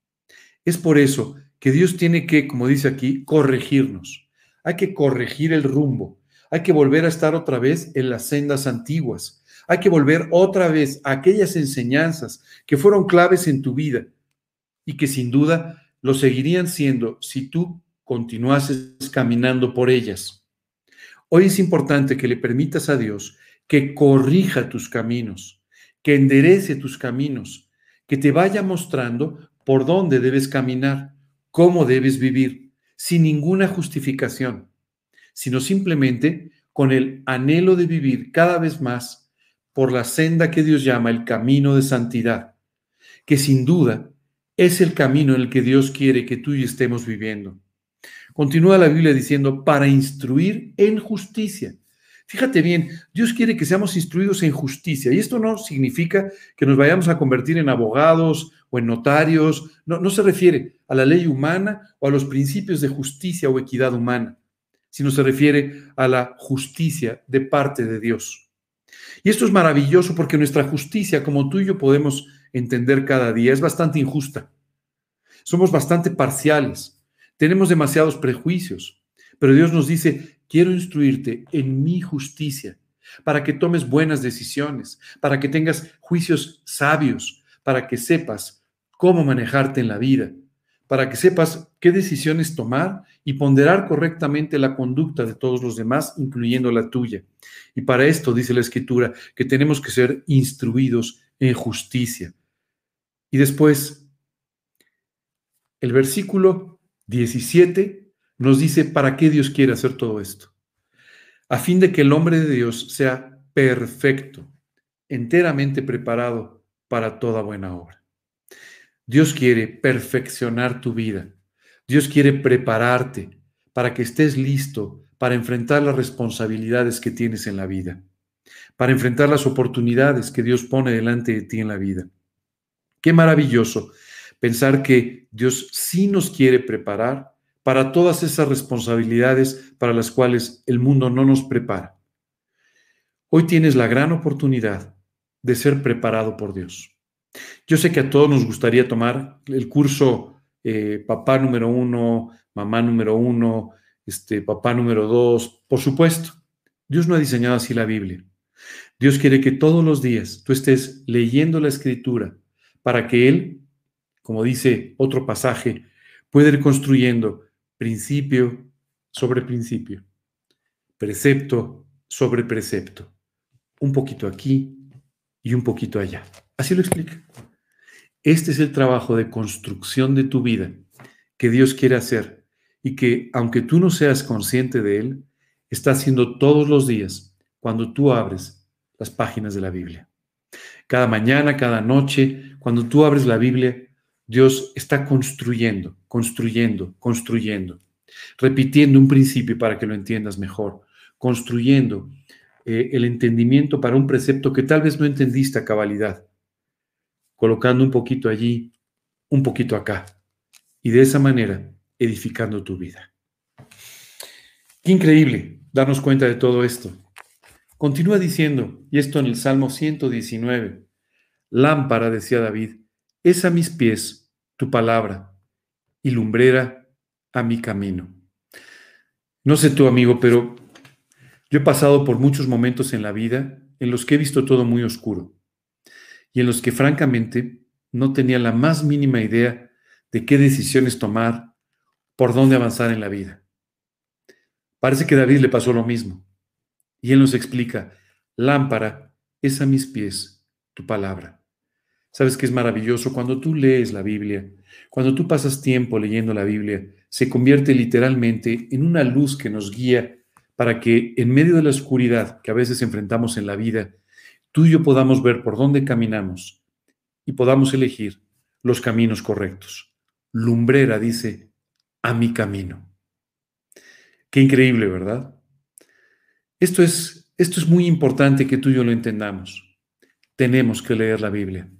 Es por eso que Dios tiene que, como dice aquí, corregirnos. Hay que corregir el rumbo. Hay que volver a estar otra vez en las sendas antiguas. Hay que volver otra vez a aquellas enseñanzas que fueron claves en tu vida y que sin duda lo seguirían siendo si tú continuases caminando por ellas. Hoy es importante que le permitas a Dios que corrija tus caminos, que enderece tus caminos, que te vaya mostrando por dónde debes caminar, cómo debes vivir, sin ninguna justificación, sino simplemente con el anhelo de vivir cada vez más por la senda que Dios llama el camino de santidad, que sin duda es el camino en el que Dios quiere que tú y estemos viviendo. Continúa la Biblia diciendo, para instruir en justicia. Fíjate bien, Dios quiere que seamos instruidos en justicia. Y esto no significa que nos vayamos a convertir en abogados o en notarios. No, no se refiere a la ley humana o a los principios de justicia o equidad humana, sino se refiere a la justicia de parte de Dios. Y esto es maravilloso porque nuestra justicia, como tú y yo podemos entender cada día, es bastante injusta. Somos bastante parciales. Tenemos demasiados prejuicios. Pero Dios nos dice, quiero instruirte en mi justicia para que tomes buenas decisiones, para que tengas juicios sabios, para que sepas cómo manejarte en la vida, para que sepas qué decisiones tomar y ponderar correctamente la conducta de todos los demás, incluyendo la tuya. Y para esto dice la Escritura que tenemos que ser instruidos en justicia. Y después, el versículo 17 nos dice para qué Dios quiere hacer todo esto. A fin de que el hombre de Dios sea perfecto, enteramente preparado para toda buena obra. Dios quiere perfeccionar tu vida. Dios quiere prepararte para que estés listo para enfrentar las responsabilidades que tienes en la vida, para enfrentar las oportunidades que Dios pone delante de ti en la vida. Qué maravilloso pensar que Dios sí nos quiere preparar para todas esas responsabilidades para las cuales el mundo no nos prepara. Hoy tienes la gran oportunidad de ser preparado por Dios. Yo sé que a todos nos gustaría tomar el curso eh, papá número uno, mamá número uno, este, papá número dos, por supuesto. Dios no ha diseñado así la Biblia. Dios quiere que todos los días tú estés leyendo la escritura para que Él, como dice otro pasaje, pueda ir construyendo principio sobre principio, precepto sobre precepto, un poquito aquí y un poquito allá. Así lo explica. Este es el trabajo de construcción de tu vida que Dios quiere hacer y que, aunque tú no seas consciente de él, está haciendo todos los días cuando tú abres las páginas de la Biblia. Cada mañana, cada noche, cuando tú abres la Biblia, Dios está construyendo, construyendo, construyendo, repitiendo un principio para que lo entiendas mejor, construyendo eh, el entendimiento para un precepto que tal vez no entendiste a cabalidad, colocando un poquito allí, un poquito acá, y de esa manera edificando tu vida. Qué increíble darnos cuenta de todo esto. Continúa diciendo, y esto en el Salmo 119, lámpara, decía David, es a mis pies tu palabra y lumbrera a mi camino. No sé tú, amigo, pero yo he pasado por muchos momentos en la vida en los que he visto todo muy oscuro y en los que francamente no tenía la más mínima idea de qué decisiones tomar, por dónde avanzar en la vida. Parece que a David le pasó lo mismo. Y él nos explica, lámpara es a mis pies tu palabra. ¿Sabes que es maravilloso? Cuando tú lees la Biblia, cuando tú pasas tiempo leyendo la Biblia, se convierte literalmente en una luz que nos guía para que en medio de la oscuridad que a veces enfrentamos en la vida, tú y yo podamos ver por dónde caminamos y podamos elegir los caminos correctos. Lumbrera dice, a mi camino. Qué increíble, ¿verdad? Esto es, esto es muy importante que tú y yo lo entendamos. Tenemos que leer la Biblia.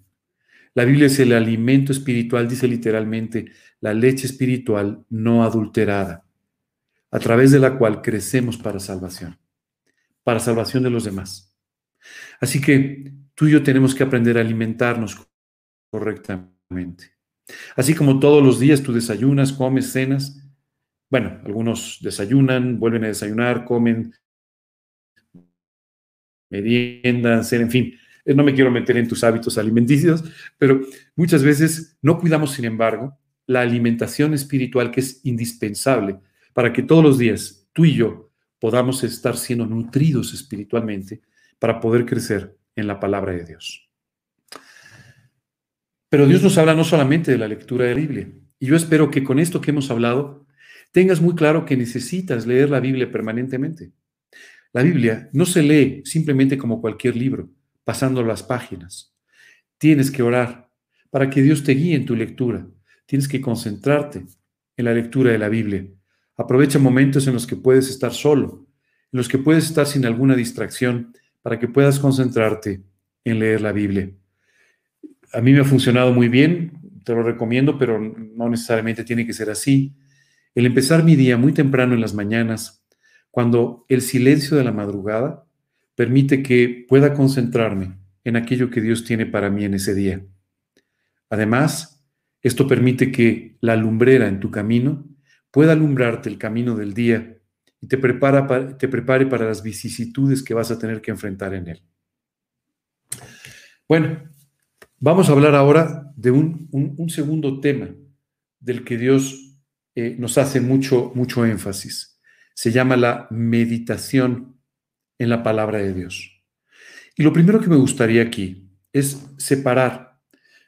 La Biblia es el alimento espiritual, dice literalmente, la leche espiritual no adulterada, a través de la cual crecemos para salvación, para salvación de los demás. Así que tú y yo tenemos que aprender a alimentarnos correctamente. Así como todos los días tú desayunas, comes, cenas. Bueno, algunos desayunan, vuelven a desayunar, comen, meriendas, en fin. Eh, no me quiero meter en tus hábitos alimenticios, pero muchas veces no cuidamos, sin embargo, la alimentación espiritual que es indispensable para que todos los días tú y yo podamos estar siendo nutridos espiritualmente para poder crecer en la palabra de Dios. Pero Dios nos habla no solamente de la lectura de la Biblia. Y yo espero que con esto que hemos hablado tengas muy claro que necesitas leer la Biblia permanentemente. La Biblia no se lee simplemente como cualquier libro, pasando las páginas. Tienes que orar para que Dios te guíe en tu lectura. Tienes que concentrarte en la lectura de la Biblia. Aprovecha momentos en los que puedes estar solo, en los que puedes estar sin alguna distracción, para que puedas concentrarte en leer la Biblia. A mí me ha funcionado muy bien, te lo recomiendo, pero no necesariamente tiene que ser así. El empezar mi día muy temprano en las mañanas, cuando el silencio de la madrugada permite que pueda concentrarme en aquello que Dios tiene para mí en ese día. Además, esto permite que la lumbrera en tu camino pueda alumbrarte el camino del día y te, prepare para las vicisitudes que vas a tener que enfrentar en él. Bueno, vamos a hablar ahora de un, segundo tema del que Dios eh, nos hace mucho, mucho énfasis. Se llama la meditación en la palabra de Dios. Y lo primero que me gustaría aquí es separar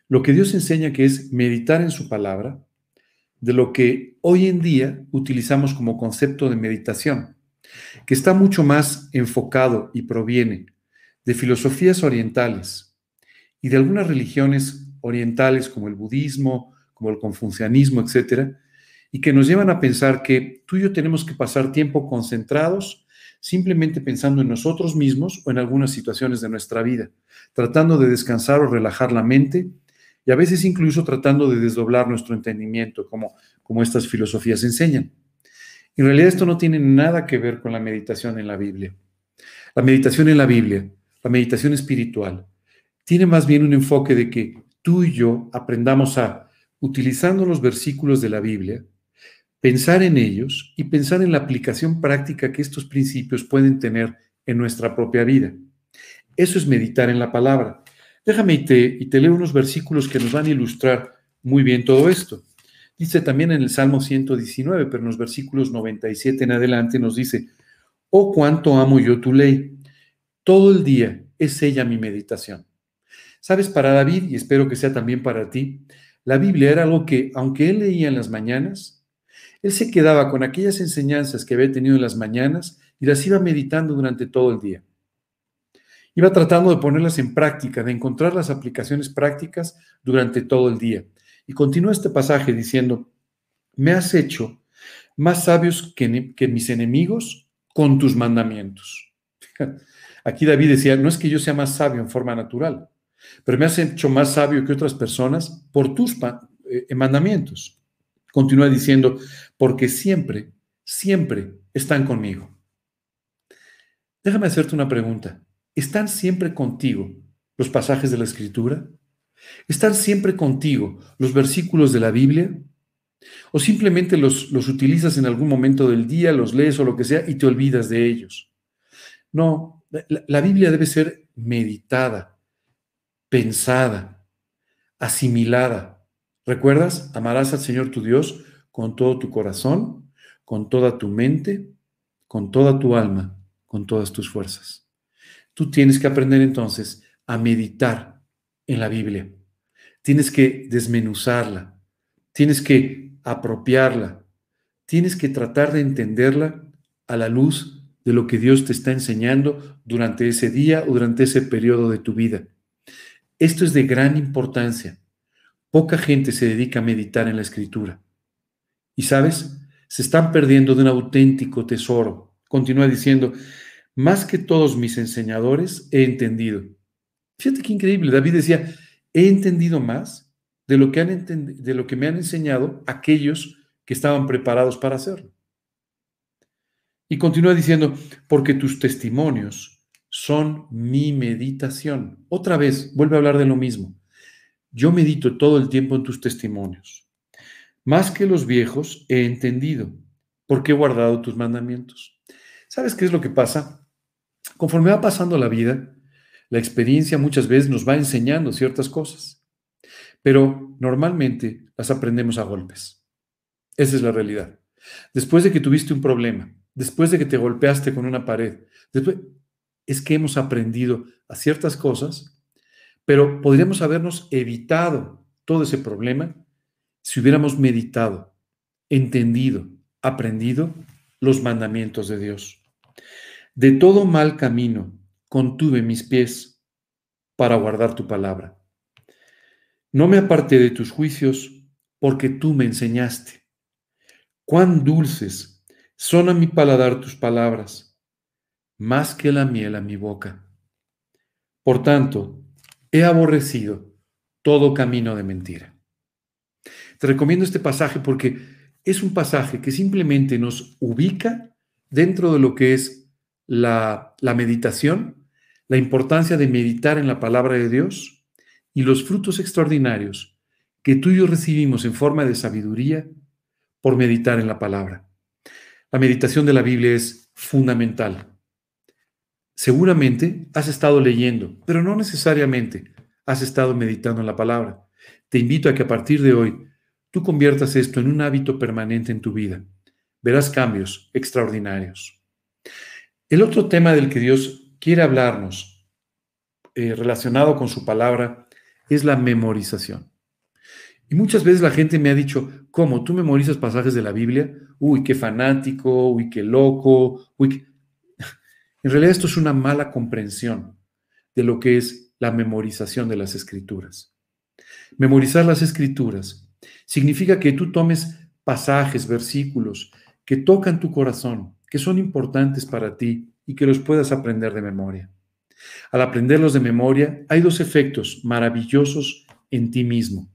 lo que Dios enseña que es meditar en su palabra de lo que hoy en día utilizamos como concepto de meditación, que está mucho más enfocado y proviene de filosofías orientales y de algunas religiones orientales como el budismo, como el confucianismo, etcétera, y que nos llevan a pensar que tú y yo tenemos que pasar tiempo concentrados simplemente pensando en nosotros mismos o en algunas situaciones de nuestra vida, tratando de descansar o relajar la mente y a veces incluso tratando de desdoblar nuestro entendimiento, como, como estas filosofías enseñan. En realidad esto no tiene nada que ver con la meditación en la Biblia. La meditación en la Biblia, la meditación espiritual, tiene más bien un enfoque de que tú y yo aprendamos a, utilizando los versículos de la Biblia, pensar en ellos y pensar en la aplicación práctica que estos principios pueden tener en nuestra propia vida. Eso es meditar en la palabra. Déjame y te, leo unos versículos que nos van a ilustrar muy bien todo esto. Dice también en el Salmo 119, pero en los versículos 97 en adelante nos dice, oh cuánto amo yo tu ley, todo el día es ella mi meditación. Sabes, para David, y espero que sea también para ti, la Biblia era algo que, aunque él leía en las mañanas, él se quedaba con aquellas enseñanzas que había tenido en las mañanas y las iba meditando durante todo el día. Iba tratando de ponerlas en práctica, de encontrar las aplicaciones prácticas durante todo el día. Y continúa este pasaje diciendo, me has hecho más sabios que, que mis enemigos con tus mandamientos. Aquí David decía, no es que yo sea más sabio en forma natural, pero me has hecho más sabio que otras personas por tus eh, mandamientos. Continúa diciendo, porque siempre, siempre están conmigo. Déjame hacerte una pregunta. ¿Están siempre contigo los pasajes de la Escritura? ¿Están siempre contigo los versículos de la Biblia? ¿O simplemente los, los utilizas en algún momento del día, los lees o lo que sea y te olvidas de ellos? No, la, la Biblia debe ser meditada, pensada, asimilada ¿Recuerdas? Amarás al Señor tu Dios con todo tu corazón, con toda tu mente, con toda tu alma, con todas tus fuerzas. Tú tienes que aprender entonces a meditar en la Biblia. Tienes que desmenuzarla, tienes que apropiarla, tienes que tratar de entenderla a la luz de lo que Dios te está enseñando durante ese día o durante ese periodo de tu vida. Esto es de gran importancia. Poca gente se dedica a meditar en la escritura. Y sabes, se están perdiendo de un auténtico tesoro. Continúa diciendo, más que todos mis enseñadores he entendido. Fíjate qué increíble. David decía, he entendido más de lo que, han de lo que me han enseñado aquellos que estaban preparados para hacerlo. Y continúa diciendo, porque tus testimonios son mi meditación. Otra vez, vuelve a hablar de lo mismo. Yo medito todo el tiempo en tus testimonios. Más que los viejos he entendido, porque he guardado tus mandamientos. ¿Sabes qué es lo que pasa? Conforme va pasando la vida, la experiencia muchas veces nos va enseñando ciertas cosas, pero normalmente las aprendemos a golpes. Esa es la realidad. Después de que tuviste un problema, después de que te golpeaste con una pared, después, es que hemos aprendido a ciertas cosas, pero podríamos habernos evitado todo ese problema si hubiéramos meditado, entendido, aprendido los mandamientos de Dios. De todo mal camino contuve mis pies para guardar tu palabra. No me aparté de tus juicios porque tú me enseñaste. Cuán dulces son a mi paladar tus palabras, más que la miel a mi boca. Por tanto, he aborrecido todo camino de mentira. Te recomiendo este pasaje porque es un pasaje que simplemente nos ubica dentro de lo que es la, meditación, la importancia de meditar en la palabra de Dios y los frutos extraordinarios que tú y yo recibimos en forma de sabiduría por meditar en la palabra. La meditación de la Biblia es fundamental. Seguramente has estado leyendo, pero no necesariamente has estado meditando en la palabra. Te invito a que a partir de hoy tú conviertas esto en un hábito permanente en tu vida. Verás cambios extraordinarios. El otro tema del que Dios quiere hablarnos eh, relacionado con su palabra es la memorización. Y muchas veces la gente me ha dicho, ¿cómo? ¿Tú memorizas pasajes de la Biblia? Uy, qué fanático, uy, qué loco. En realidad esto es una mala comprensión de lo que es la memorización de las escrituras. Memorizar las escrituras significa que tú tomes pasajes, versículos que tocan tu corazón, que son importantes para ti y que los puedas aprender de memoria. Al aprenderlos de memoria, hay dos efectos maravillosos en ti mismo.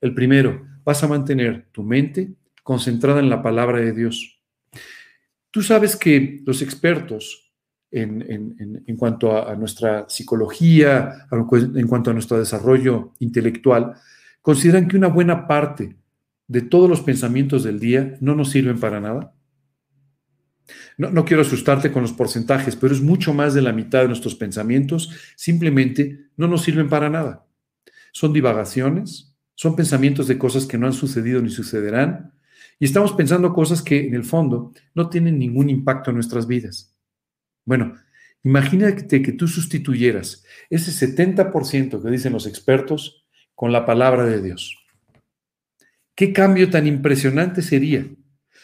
El primero, vas a mantener tu mente concentrada en la palabra de Dios. Tú sabes que los expertos en, cuanto a, a, nuestra psicología, en cuanto a nuestro desarrollo intelectual, consideran que una buena parte de todos los pensamientos del día no nos sirven para nada. No, quiero asustarte con los porcentajes, pero es mucho más de la mitad de nuestros pensamientos, simplemente no nos sirven para nada. Son divagaciones, son pensamientos de cosas que no han sucedido ni sucederán, y estamos pensando cosas que en el fondo no tienen ningún impacto en nuestras vidas. Bueno, imagínate que tú sustituyeras ese 70% que dicen los expertos con la palabra de Dios. ¿Qué cambio tan impresionante sería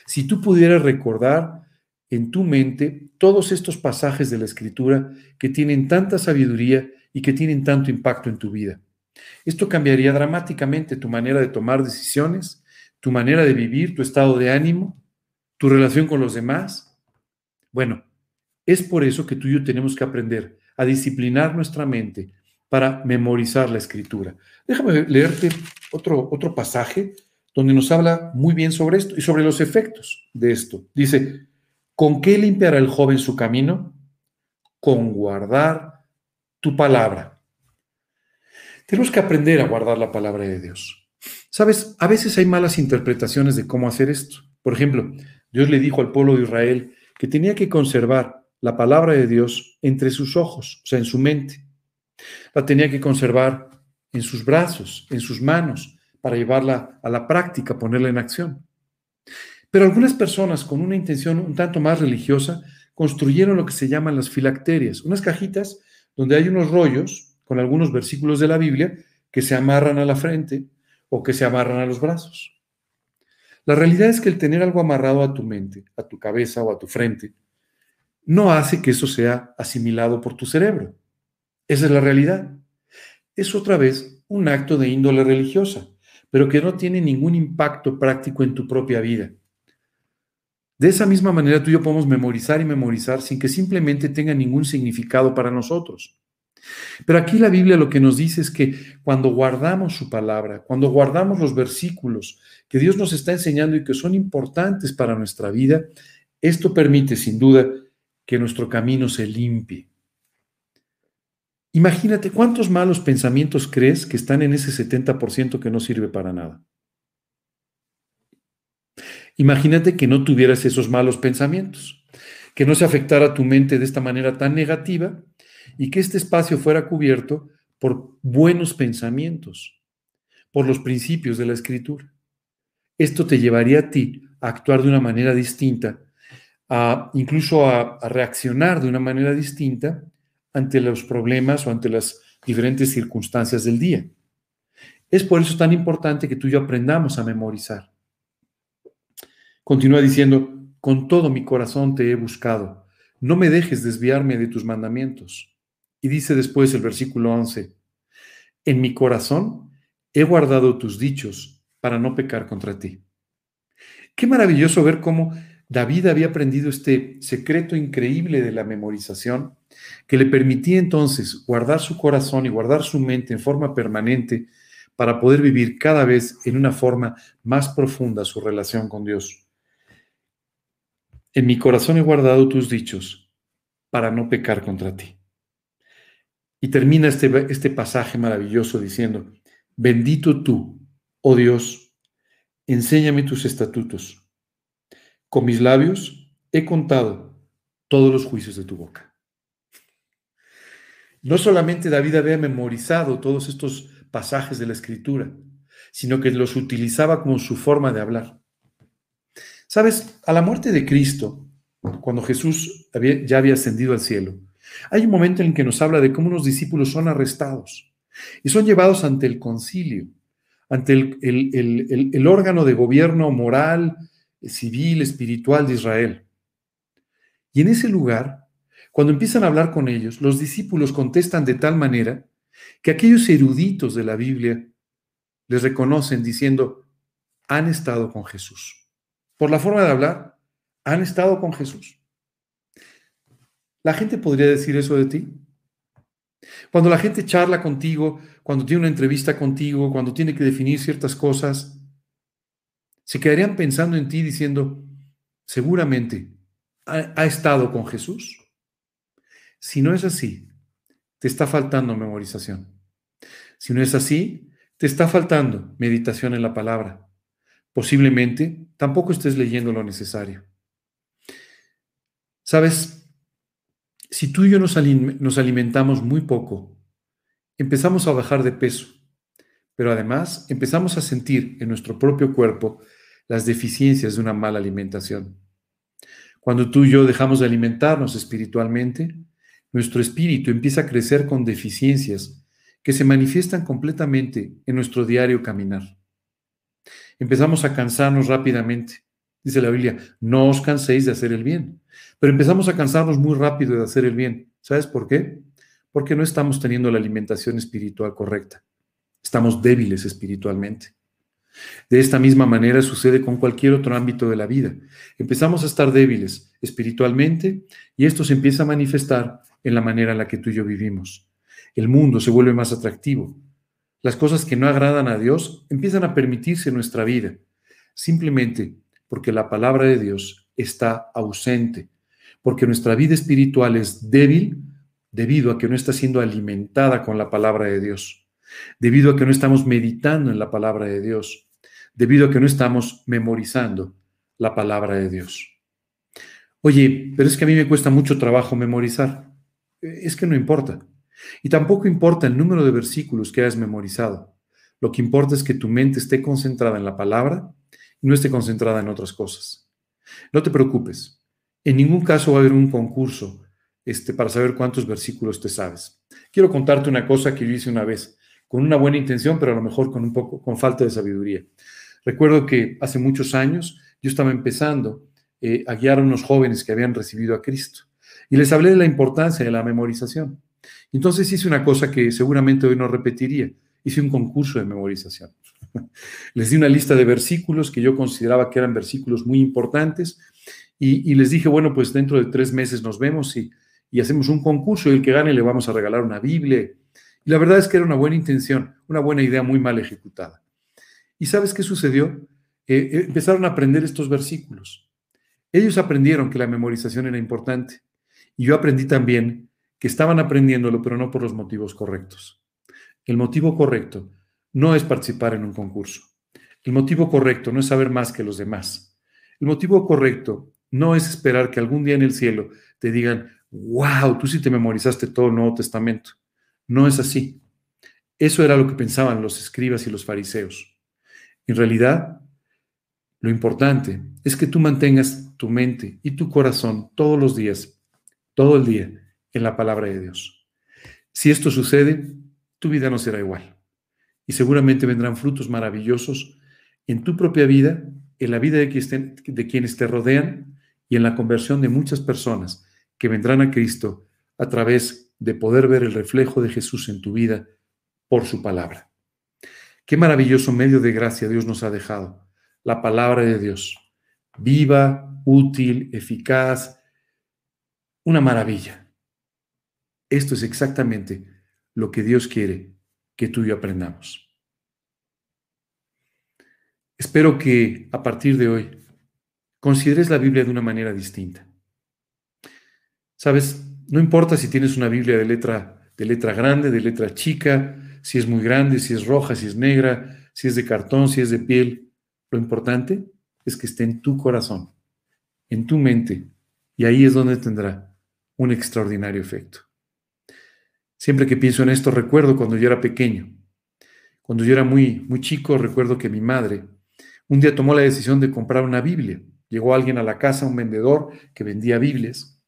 si tú pudieras recordar en tu mente todos estos pasajes de la escritura que tienen tanta sabiduría y que tienen tanto impacto en tu vida. Esto cambiaría dramáticamente tu manera de tomar decisiones, tu manera de vivir, tu estado de ánimo, tu relación con los demás. Bueno, es por eso que tú y yo tenemos que aprender a disciplinar nuestra mente para memorizar la escritura. Déjame leerte otro, otro pasaje donde nos habla muy bien sobre esto y sobre los efectos de esto. Dice, ¿Con qué limpiará el joven su camino? Con guardar tu palabra. Tenemos que aprender a guardar la palabra de Dios. Sabes, a veces hay malas interpretaciones de cómo hacer esto. Por ejemplo, Dios le dijo al pueblo de Israel que tenía que conservar la palabra de Dios entre sus ojos, o sea, en su mente. La tenía que conservar en sus brazos, en sus manos, para llevarla a la práctica, ponerla en acción. Pero algunas personas con una intención un tanto más religiosa construyeron lo que se llaman las filacterias, unas cajitas donde hay unos rollos con algunos versículos de la Biblia que se amarran a la frente o que se amarran a los brazos. La realidad es que el tener algo amarrado a tu mente, a tu cabeza o a tu frente, no hace que eso sea asimilado por tu cerebro. Esa es la realidad. Es otra vez un acto de índole religiosa, pero que no tiene ningún impacto práctico en tu propia vida. De esa misma manera tú y yo podemos memorizar y memorizar sin que simplemente tenga ningún significado para nosotros. Pero aquí la Biblia lo que nos dice es que cuando guardamos su palabra, cuando guardamos los versículos que Dios nos está enseñando y que son importantes para nuestra vida, esto permite sin duda que nuestro camino se limpie. Imagínate cuántos malos pensamientos crees que están en ese 70% que no sirve para nada. Imagínate que no tuvieras esos malos pensamientos. que no se afectara tu mente de esta manera tan negativa y que este espacio fuera cubierto por buenos pensamientos, por los principios de la escritura. Esto te llevaría a ti a actuar de una manera distinta, a, incluso a, a reaccionar de una manera distinta ante los problemas o ante las diferentes circunstancias del día. Es por eso tan importante que tú y yo aprendamos a memorizar. Continúa diciendo, con todo mi corazón te he buscado, no me dejes desviarme de tus mandamientos. Y dice después el versículo 11, en mi corazón he guardado tus dichos para no pecar contra ti. Qué maravilloso ver cómo David había aprendido este secreto increíble de la memorización que le permitía entonces guardar su corazón y guardar su mente en forma permanente para poder vivir cada vez en una forma más profunda su relación con Dios. En mi corazón he guardado tus dichos para no pecar contra ti. Y termina este, este pasaje maravilloso diciendo, bendito tú, oh Dios, enséñame tus estatutos. Con mis labios he contado todos los juicios de tu boca. No solamente David había memorizado todos estos pasajes de la escritura, sino que los utilizaba como su forma de hablar. Sabes, a la muerte de Cristo, cuando Jesús ya había ascendido al cielo, hay un momento en que nos habla de cómo unos discípulos son arrestados y son llevados ante el concilio, ante el órgano de gobierno moral, civil, espiritual de Israel. Y en ese lugar, cuando empiezan a hablar con ellos, los discípulos contestan de tal manera que aquellos eruditos de la Biblia les reconocen diciendo, han estado con Jesús. Por la forma de hablar, han estado con Jesús. ¿La gente podría decir eso de ti? Cuando la gente charla contigo, cuando tiene una entrevista contigo, cuando tiene que definir ciertas cosas, se quedarían pensando en ti diciendo, seguramente, ¿ha, ha estado con Jesús? Si no es así, te está faltando memorización. Si no es así, te está faltando meditación en la palabra. Posiblemente tampoco estés leyendo lo necesario. Sabes, si tú y yo nos, alimentamos muy poco, empezamos a bajar de peso, pero además empezamos a sentir en nuestro propio cuerpo las deficiencias de una mala alimentación. Cuando tú y yo dejamos de alimentarnos espiritualmente, nuestro espíritu empieza a crecer con deficiencias que se manifiestan completamente en nuestro diario caminar. Empezamos a cansarnos rápidamente. Dice la Biblia, no os canséis de hacer el bien. Pero empezamos a cansarnos muy rápido de hacer el bien. ¿Sabes por qué? Porque no estamos teniendo la alimentación espiritual correcta. Estamos débiles espiritualmente. De esta misma manera sucede con cualquier otro ámbito de la vida. Empezamos a estar débiles espiritualmente y esto se empieza a manifestar en la manera en la que tú y yo vivimos. El mundo se vuelve más atractivo. Las cosas que no agradan a Dios empiezan a permitirse en nuestra vida, simplemente porque la palabra de Dios está ausente, porque nuestra vida espiritual es débil debido a que no está siendo alimentada con la palabra de Dios, debido a que no estamos meditando en la palabra de Dios, debido a que no estamos memorizando la palabra de Dios. Oye, pero es que a mí me cuesta mucho trabajo memorizar es que no importa. Y tampoco importa el número de versículos que hayas memorizado. Lo que importa es que tu mente esté concentrada en la palabra y no esté concentrada en otras cosas. No te preocupes. En ningún caso va a haber un concurso este, para saber cuántos versículos te sabes. Quiero contarte una cosa que yo hice una vez, con una buena intención, pero a lo mejor con un poco, con falta de sabiduría. Recuerdo que hace muchos años yo estaba empezando eh, a guiar a unos jóvenes que habían recibido a Cristo. Y les hablé de la importancia de la memorización. Entonces hice una cosa que seguramente hoy no repetiría. Hice un concurso de memorización. les di una lista de versículos que yo consideraba que eran versículos muy importantes y, les dije, bueno, pues dentro de tres meses nos vemos y, hacemos un concurso y el que gane le vamos a regalar una Biblia. Y la verdad es que era una buena intención, una buena idea muy mal ejecutada. ¿Y sabes qué sucedió? Eh, eh, empezaron a aprender estos versículos. Ellos aprendieron que la memorización era importante y yo aprendí también que estaban aprendiéndolo, pero no por los motivos correctos. El motivo correcto no es participar en un concurso. El motivo correcto no es saber más que los demás. El motivo correcto no es esperar que algún día en el cielo te digan, wow, tú sí te memorizaste todo el Nuevo Testamento. No es así. Eso era lo que pensaban los escribas y los fariseos. En realidad, lo importante es que tú mantengas tu mente y tu corazón todos los días, todo el día, en la palabra de Dios. Si esto sucede, tu vida no será igual. Y seguramente vendrán frutos maravillosos en tu propia vida, en la vida de quienes te rodean y en la conversión de muchas personas que vendrán a Cristo a través de poder ver el reflejo de Jesús en tu vida por su palabra. Qué maravilloso medio de gracia Dios nos ha dejado, la palabra de Dios, viva, útil, eficaz, una maravilla. Esto es exactamente lo que Dios quiere que tú y yo aprendamos. Espero que a partir de hoy consideres la Biblia de una manera distinta. Sabes, no importa si tienes una Biblia de letra, de letra grande, de letra chica, si es muy grande, si es roja, si es negra, si es de cartón, si es de piel. Lo importante es que esté en tu corazón, en tu mente, y ahí es donde tendrá un extraordinario efecto. Siempre que pienso en esto, recuerdo cuando yo era pequeño. Cuando yo era muy, muy chico, recuerdo que mi madre un día tomó la decisión de comprar una Biblia. Llegó alguien a la casa, un vendedor que vendía Biblias.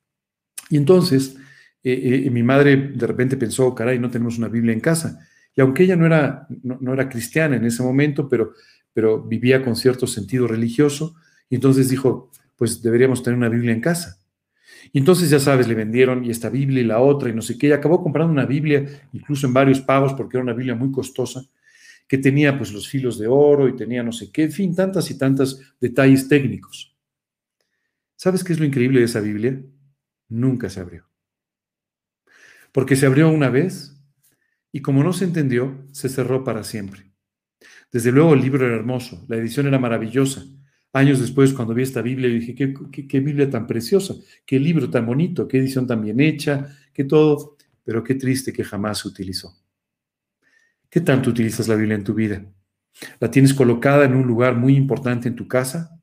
Y entonces eh, eh, mi madre de repente pensó, caray, no tenemos una Biblia en casa. Y aunque ella no era, no, era cristiana en ese momento, pero, pero vivía con cierto sentido religioso, y entonces dijo, pues deberíamos tener una Biblia en casa. Y entonces, ya sabes, le vendieron y esta Biblia y la otra y no sé qué, y acabó comprando una Biblia, incluso en varios pagos, porque era una Biblia muy costosa, que tenía pues los filos de oro y tenía no sé qué, en fin, tantas y tantas detalles técnicos. ¿Sabes qué es lo increíble de esa Biblia? Nunca se abrió. Porque se abrió una vez y como no se entendió, se cerró para siempre. Desde luego el libro era hermoso, la edición era maravillosa. Años después, cuando vi esta Biblia, dije, ¿qué, Biblia tan preciosa, qué libro tan bonito, qué edición tan bien hecha, qué todo, pero qué triste que jamás se utilizó. ¿Qué tanto utilizas la Biblia en tu vida? ¿La tienes colocada en un lugar muy importante en tu casa?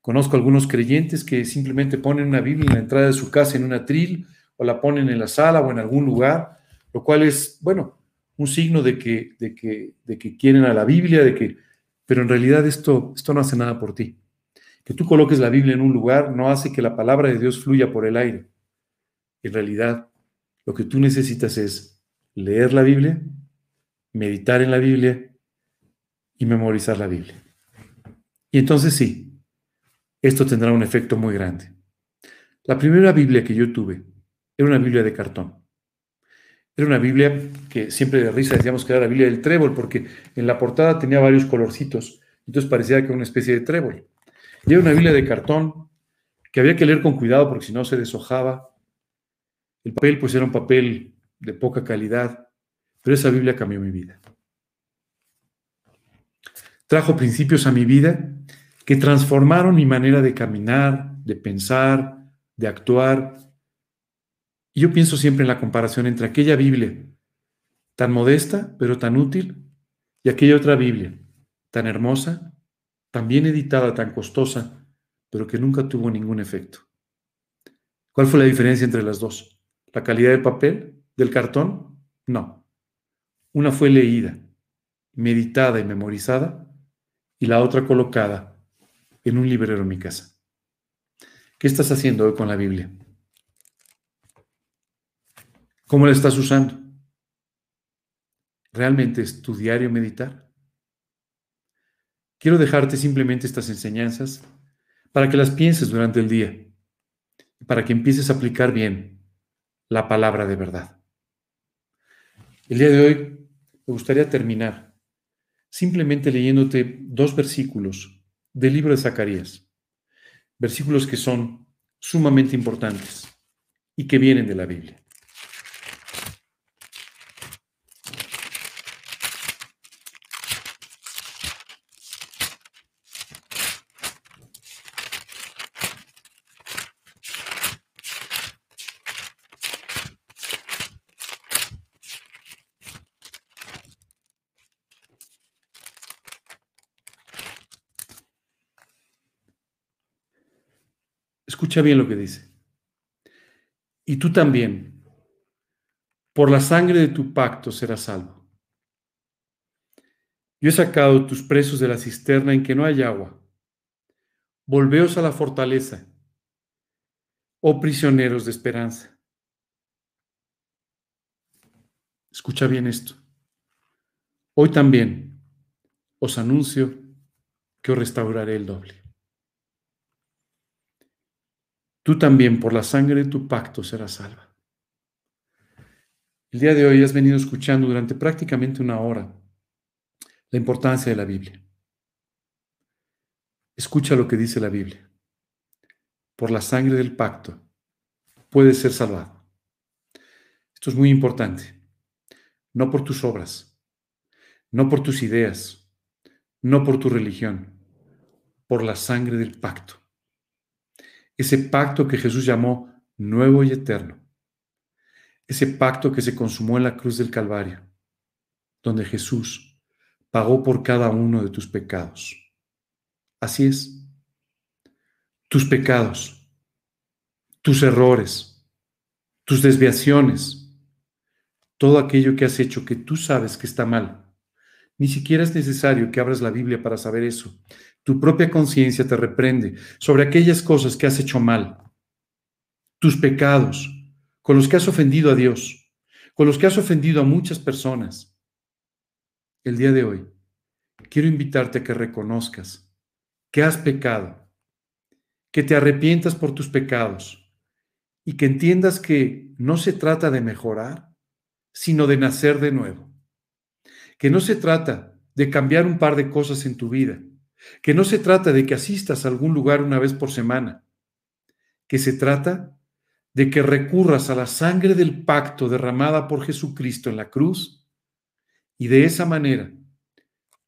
Conozco algunos creyentes que simplemente ponen una Biblia en la entrada de su casa en un atril o la ponen en la sala o en algún lugar, lo cual es, bueno, un signo de que, de que, de que quieren a la Biblia, de que, pero en realidad esto, esto no hace nada por ti. Que tú coloques la Biblia en un lugar no hace que la palabra de Dios fluya por el aire. En realidad, lo que tú necesitas es leer la Biblia, meditar en la Biblia y memorizar la Biblia. Y entonces sí, esto tendrá un efecto muy grande. La primera Biblia que yo tuve era una Biblia de cartón. Era una Biblia que siempre de risa decíamos que era la Biblia del trébol, porque en la portada tenía varios colorcitos, entonces parecía que era una especie de trébol. Y era una Biblia de cartón que había que leer con cuidado porque si no se deshojaba. El papel pues era un papel de poca calidad, pero esa Biblia cambió mi vida. Trajo principios a mi vida que transformaron mi manera de caminar, de pensar, de actuar. Y yo pienso siempre en la comparación entre aquella Biblia tan modesta, pero tan útil, y aquella otra Biblia tan hermosa, tan bien editada, tan costosa, pero que nunca tuvo ningún efecto. ¿Cuál fue la diferencia entre las dos? ¿La calidad del papel? ¿Del cartón? No. Una fue leída, meditada y memorizada, y la otra colocada en un librero en mi casa. ¿Qué estás haciendo hoy con la Biblia? ¿Cómo la estás usando? ¿Realmente es tu diario meditar? Quiero dejarte simplemente estas enseñanzas para que las pienses durante el día, para que empieces a aplicar bien la palabra de verdad. El día de hoy me gustaría terminar simplemente leyéndote dos versículos del libro de Zacarías, versículos que son sumamente importantes y que vienen de la Biblia. Escucha bien lo que dice. Y tú también, por la sangre de tu pacto serás salvo. Yo he sacado tus presos de la cisterna en que no hay agua. Volveos a la fortaleza, oh prisioneros de esperanza. Escucha bien esto. Hoy también os anuncio que os restauraré el doble. Tú también por la sangre de tu pacto serás salva. El día de hoy has venido escuchando durante prácticamente una hora la importancia de la Biblia. Escucha lo que dice la Biblia. Por la sangre del pacto puedes ser salvado. Esto es muy importante. No por tus obras, no por tus ideas, no por tu religión, por la sangre del pacto. Ese pacto que Jesús llamó nuevo y eterno. Ese pacto que se consumó en la cruz del Calvario, donde Jesús pagó por cada uno de tus pecados. Así es. Tus pecados, tus errores, tus desviaciones, todo aquello que has hecho que tú sabes que está mal. Ni siquiera es necesario que abras la Biblia para saber eso. Tu propia conciencia te reprende sobre aquellas cosas que has hecho mal. Tus pecados, con los que has ofendido a Dios, con los que has ofendido a muchas personas el día de hoy, quiero invitarte a que reconozcas que has pecado, que te arrepientas por tus pecados y que entiendas que no se trata de mejorar, sino de nacer de nuevo. Que no se trata de cambiar un par de cosas en tu vida, que no se trata de que asistas a algún lugar una vez por semana, que se trata de que recurras a la sangre del pacto derramada por Jesucristo en la cruz y de esa manera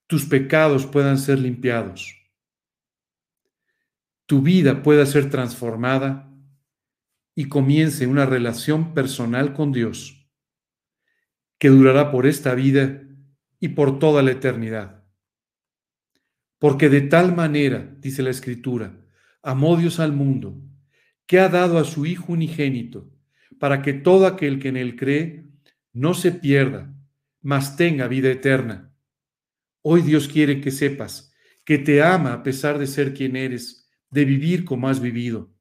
tus pecados puedan ser limpiados, tu vida pueda ser transformada y comience una relación personal con Dios que durará por esta vida y por toda la eternidad. Porque de tal manera, dice la Escritura, amó Dios al mundo, que ha dado a su Hijo unigénito, para que todo aquel que en él cree no se pierda, mas tenga vida eterna. Hoy Dios quiere que sepas que te ama a pesar de ser quien eres, de vivir como has vivido,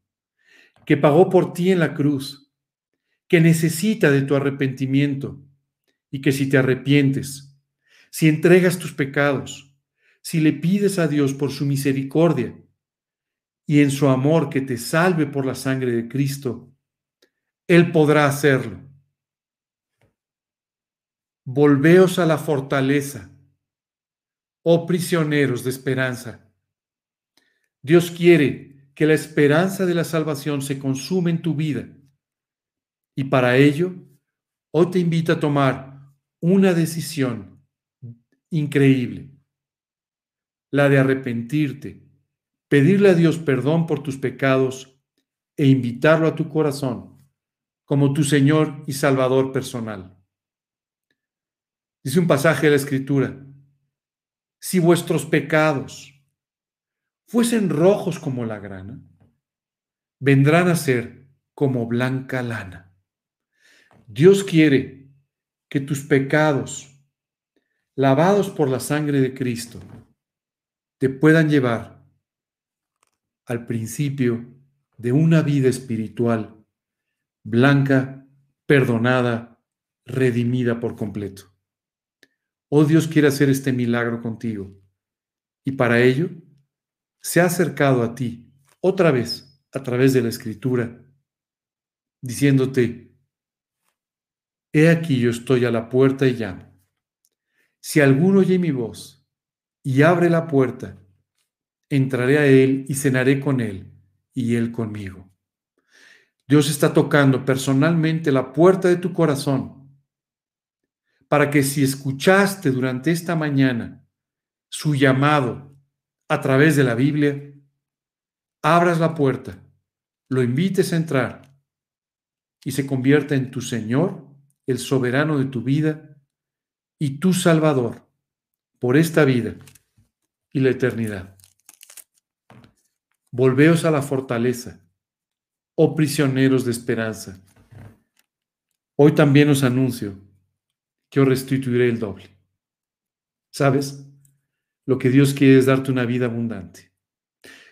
que pagó por ti en la cruz, que necesita de tu arrepentimiento y que si te arrepientes, si entregas tus pecados, si le pides a Dios por su misericordia y en su amor que te salve por la sangre de Cristo, Él podrá hacerlo Volveos a la fortaleza, oh prisioneros de esperanza. Dios quiere que la esperanza de la salvación se consume en tu vida. Y para ello, hoy te invito a tomar una decisión increíble, la de arrepentirte, pedirle a Dios perdón por tus pecados e invitarlo a tu corazón como tu Señor y Salvador personal. Dice un pasaje de la Escritura, si vuestros pecados fuesen rojos como la grana, vendrán a ser como blanca lana. Dios quiere que tus pecados, lavados por la sangre de Cristo, te puedan llevar al principio de una vida espiritual blanca, perdonada, redimida por completo. Oh Dios quiere hacer este milagro contigo. Y para ello se ha acercado a ti otra vez a través de la escritura, diciéndote, He aquí yo estoy a la puerta y llamo. Si alguno oye mi voz y abre la puerta, entraré a él y cenaré con él y él conmigo. Dios está tocando personalmente la puerta de tu corazón para que si escuchaste durante esta mañana su llamado a través de la Biblia, abras la puerta, lo invites a entrar y se convierta en tu Señor, el soberano de tu vida y tu Salvador por esta vida y la eternidad. Volveos a la fortaleza, oh prisioneros de esperanza. Hoy también os anuncio que os restituiré el doble. ¿Sabes? Lo que Dios quiere es darte una vida abundante.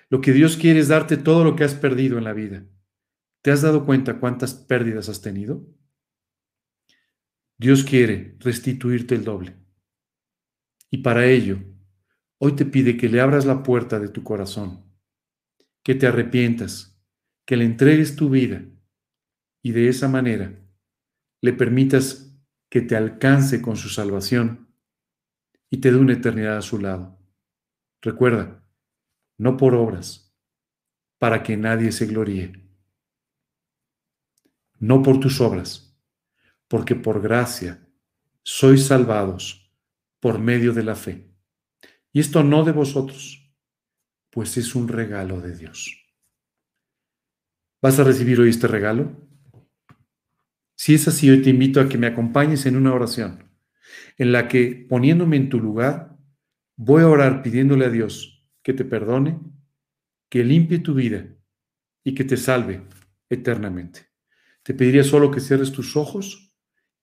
Lo que Dios quiere es darte todo lo que has perdido en la vida. ¿Te has dado cuenta cuántas pérdidas has tenido? Dios quiere restituirte el doble. Y para ello, hoy te pide que le abras la puerta de tu corazón, que te arrepientas, que le entregues tu vida y de esa manera le permitas que te alcance con su salvación y te dé una eternidad a su lado. Recuerda, no por obras, para que nadie se gloríe. No por tus obras, porque por gracia sois salvados por medio de la fe. Y esto no de vosotros, pues es un regalo de Dios. ¿Vas a recibir hoy este regalo? Si es así, hoy te invito a que me acompañes en una oración en la que, poniéndome en tu lugar, voy a orar pidiéndole a Dios que te perdone, que limpie tu vida y que te salve eternamente. Te pediría solo que cierres tus ojos,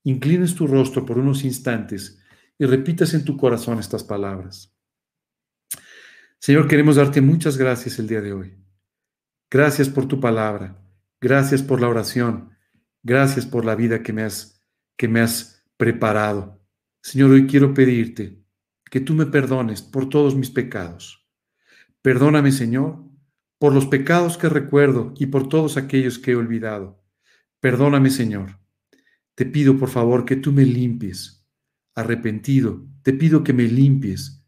inclines tu rostro por unos instantes y repitas en tu corazón estas palabras. Señor, queremos darte muchas gracias el día de hoy. Gracias por tu palabra. Gracias por la oración. Gracias por la vida que me has, que me has preparado. Señor, hoy quiero pedirte que tú me perdones por todos mis pecados. Perdóname, Señor, por los pecados que recuerdo y por todos aquellos que he olvidado. Perdóname, Señor. Te pido, por favor, que tú me limpies. Arrepentido, te pido que me limpies.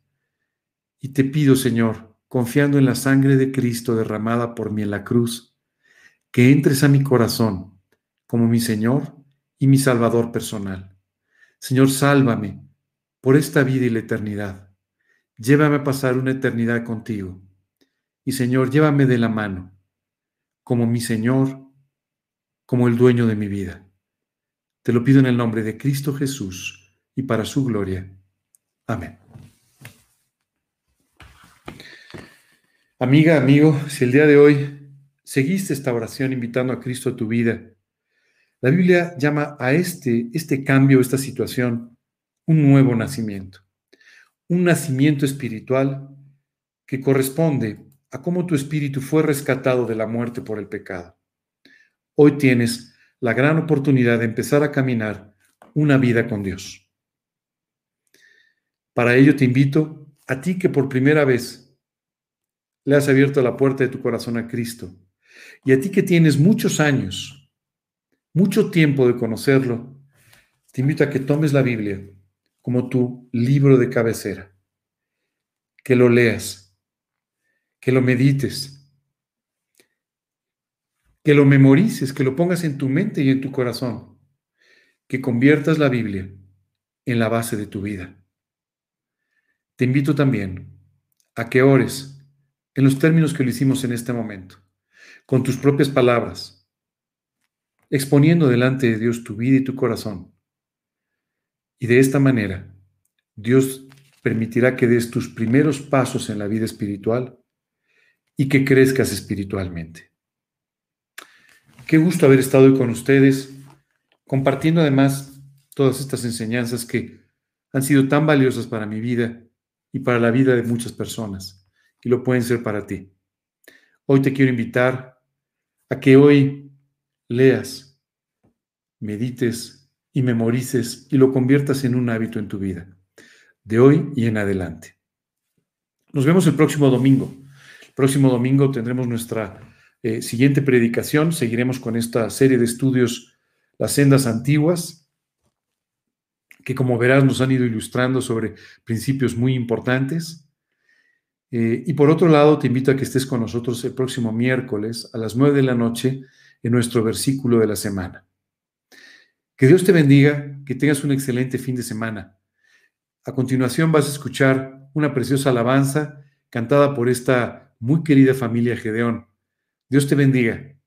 Y te pido, Señor, confiando en la sangre de Cristo derramada por mí en la cruz, que entres a mi corazón como mi Señor y mi Salvador personal. Señor, sálvame por esta vida y la eternidad. Llévame a pasar una eternidad contigo. Y Señor, llévame de la mano, como mi Señor, como el dueño de mi vida. Te lo pido en el nombre de Cristo Jesús y para su gloria. Amén. Amiga, amigo, si el día de hoy seguiste esta oración invitando a Cristo a tu vida, la Biblia llama a este, este cambio, esta situación, un nuevo nacimiento. Un nacimiento espiritual que corresponde a cómo tu espíritu fue rescatado de la muerte por el pecado. Hoy tienes la gran oportunidad de empezar a caminar una vida con Dios. Para ello te invito a ti que por primera vez le has abierto la puerta de tu corazón a Cristo y a ti que tienes muchos años mucho tiempo de conocerlo, te invito a que tomes la Biblia como tu libro de cabecera, que lo leas, que lo medites, que lo memorices, que lo pongas en tu mente y en tu corazón, que conviertas la Biblia en la base de tu vida. Te invito también a que ores en los términos que lo hicimos en este momento, con tus propias palabras exponiendo delante de Dios tu vida y tu corazón. Y de esta manera, Dios permitirá que des tus primeros pasos en la vida espiritual y que crezcas espiritualmente. Qué gusto haber estado hoy con ustedes, compartiendo además todas estas enseñanzas que han sido tan valiosas para mi vida y para la vida de muchas personas, y lo pueden ser para ti. Hoy te quiero invitar a que hoy leas, medites y memorices y lo conviertas en un hábito en tu vida, de hoy y en adelante. Nos vemos el próximo domingo. El próximo domingo tendremos nuestra eh, siguiente predicación. Seguiremos con esta serie de estudios, las sendas antiguas, que como verás nos han ido ilustrando sobre principios muy importantes. Eh, y por otro lado, te invito a que estés con nosotros el próximo miércoles a las nueve de la noche en nuestro versículo de la semana. Que Dios te bendiga, que tengas un excelente fin de semana. A continuación vas a escuchar una preciosa alabanza cantada por esta muy querida familia Gedeón. Dios te bendiga.